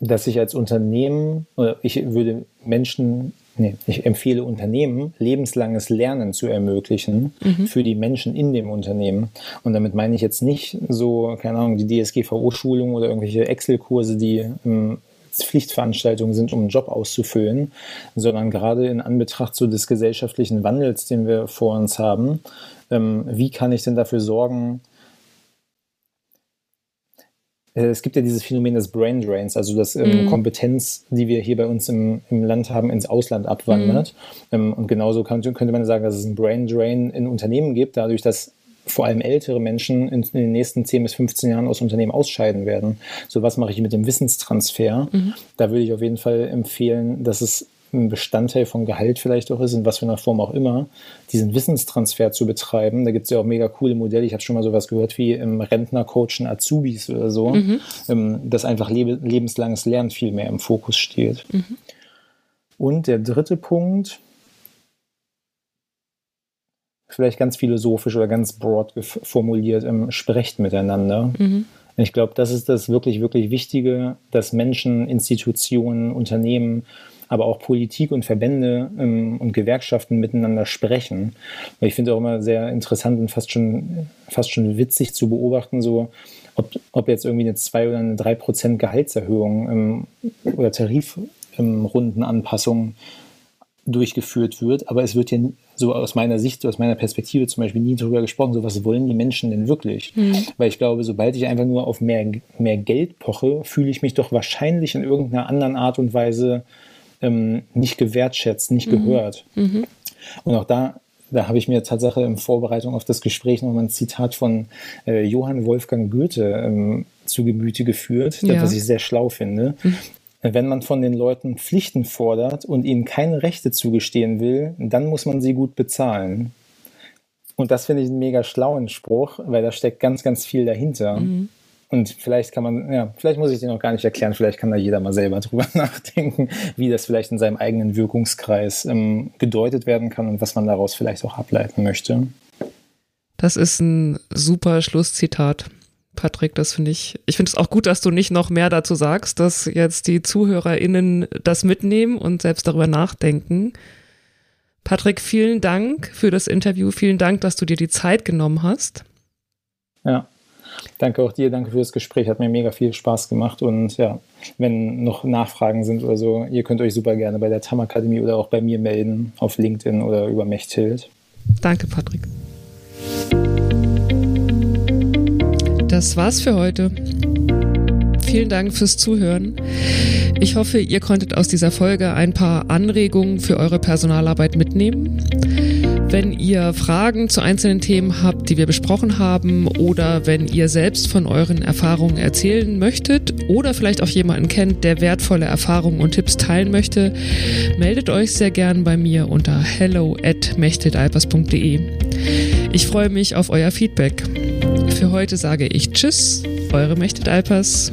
dass ich als Unternehmen, oder ich würde Menschen, nee, ich empfehle Unternehmen, lebenslanges Lernen zu ermöglichen mhm. für die Menschen in dem Unternehmen. Und damit meine ich jetzt nicht so, keine Ahnung, die DSGVO-Schulung oder irgendwelche Excel-Kurse, die ähm, Pflichtveranstaltungen sind, um einen Job auszufüllen, sondern gerade in Anbetracht so des gesellschaftlichen Wandels, den wir vor uns haben, ähm, wie kann ich denn dafür sorgen, äh, es gibt ja dieses Phänomen des Brain Drains, also dass ähm, mm. Kompetenz, die wir hier bei uns im, im Land haben, ins Ausland abwandert. Mm. Ähm, und genauso kann, könnte man sagen, dass es einen Brain Drain in Unternehmen gibt, dadurch, dass vor allem ältere Menschen in, in, den nächsten 10 bis 15 Jahren aus Unternehmen ausscheiden werden. So was mache ich mit dem Wissenstransfer? Mm. Da würde ich auf jeden Fall empfehlen, dass es ein Bestandteil von Gehalt vielleicht auch ist, in was für einer Form auch immer, diesen Wissenstransfer zu betreiben. Da gibt es ja auch mega coole Modelle. Ich habe schon mal sowas gehört wie im Rentner coachen Azubis oder so, mhm. ähm, dass einfach lebe, lebenslanges Lernen viel mehr im Fokus steht. Mhm. Und der dritte Punkt, vielleicht ganz philosophisch oder ganz broad formuliert, ähm, sprecht miteinander. Mhm. Ich glaube, das ist das wirklich, wirklich Wichtige, dass Menschen, Institutionen, Unternehmen aber auch Politik und Verbände ähm, und Gewerkschaften miteinander sprechen. Ich finde auch immer sehr interessant und fast schon, fast schon witzig zu beobachten, so ob, ob jetzt irgendwie eine 2 oder eine 3 Prozent Gehaltserhöhung ähm, oder Tarifrundenanpassung durchgeführt wird, aber es wird ja so aus meiner Sicht, aus meiner Perspektive zum Beispiel nie darüber gesprochen, so was wollen die Menschen denn wirklich? Mhm. Weil ich glaube, sobald ich einfach nur auf mehr, mehr Geld poche, fühle ich mich doch wahrscheinlich in irgendeiner anderen Art und Weise ähm, nicht gewertschätzt, nicht mhm. gehört. Mhm. Und auch da, da habe ich mir Tatsache in Vorbereitung auf das Gespräch nochmal ein Zitat von äh, Johann Wolfgang Goethe ähm, zu Gemüte geführt, ja. was ich sehr schlau finde. Mhm. Wenn man von den Leuten Pflichten fordert und ihnen keine Rechte zugestehen will, dann muss man sie gut bezahlen. Und das finde ich einen mega schlauen Spruch, weil da steckt ganz, ganz viel dahinter. Mhm. Und vielleicht kann man, ja, vielleicht muss ich den noch gar nicht erklären, vielleicht kann da jeder mal selber drüber nachdenken, wie das vielleicht in seinem eigenen Wirkungskreis ähm, gedeutet werden kann und was man daraus vielleicht auch ableiten möchte. Das ist ein super Schlusszitat. Patrick, das finde ich, ich finde es auch gut, dass du nicht noch mehr dazu sagst, dass jetzt die ZuhörerInnen das mitnehmen und selbst darüber nachdenken. Patrick, vielen Dank für das Interview. Vielen Dank, dass du dir die Zeit genommen hast. Ja, danke auch dir. Danke für das Gespräch. Hat mir mega viel Spaß gemacht. Und ja, wenn noch Nachfragen sind oder so, ihr könnt euch super gerne bei der TAM Akademie oder auch bei mir melden auf LinkedIn oder über Mechthild. Danke, Patrick. Das war's für heute. Vielen Dank fürs Zuhören. Ich hoffe, ihr konntet aus dieser Folge ein paar Anregungen für eure Personalarbeit mitnehmen. Wenn ihr Fragen zu einzelnen Themen habt, die wir besprochen haben, oder wenn ihr selbst von euren Erfahrungen erzählen möchtet oder vielleicht auch jemanden kennt, der wertvolle Erfahrungen und Tipps teilen möchte, meldet euch sehr gern bei mir unter hello at Ich freue mich auf euer Feedback. Für heute sage ich Tschüss, eure Mechtet Alpers.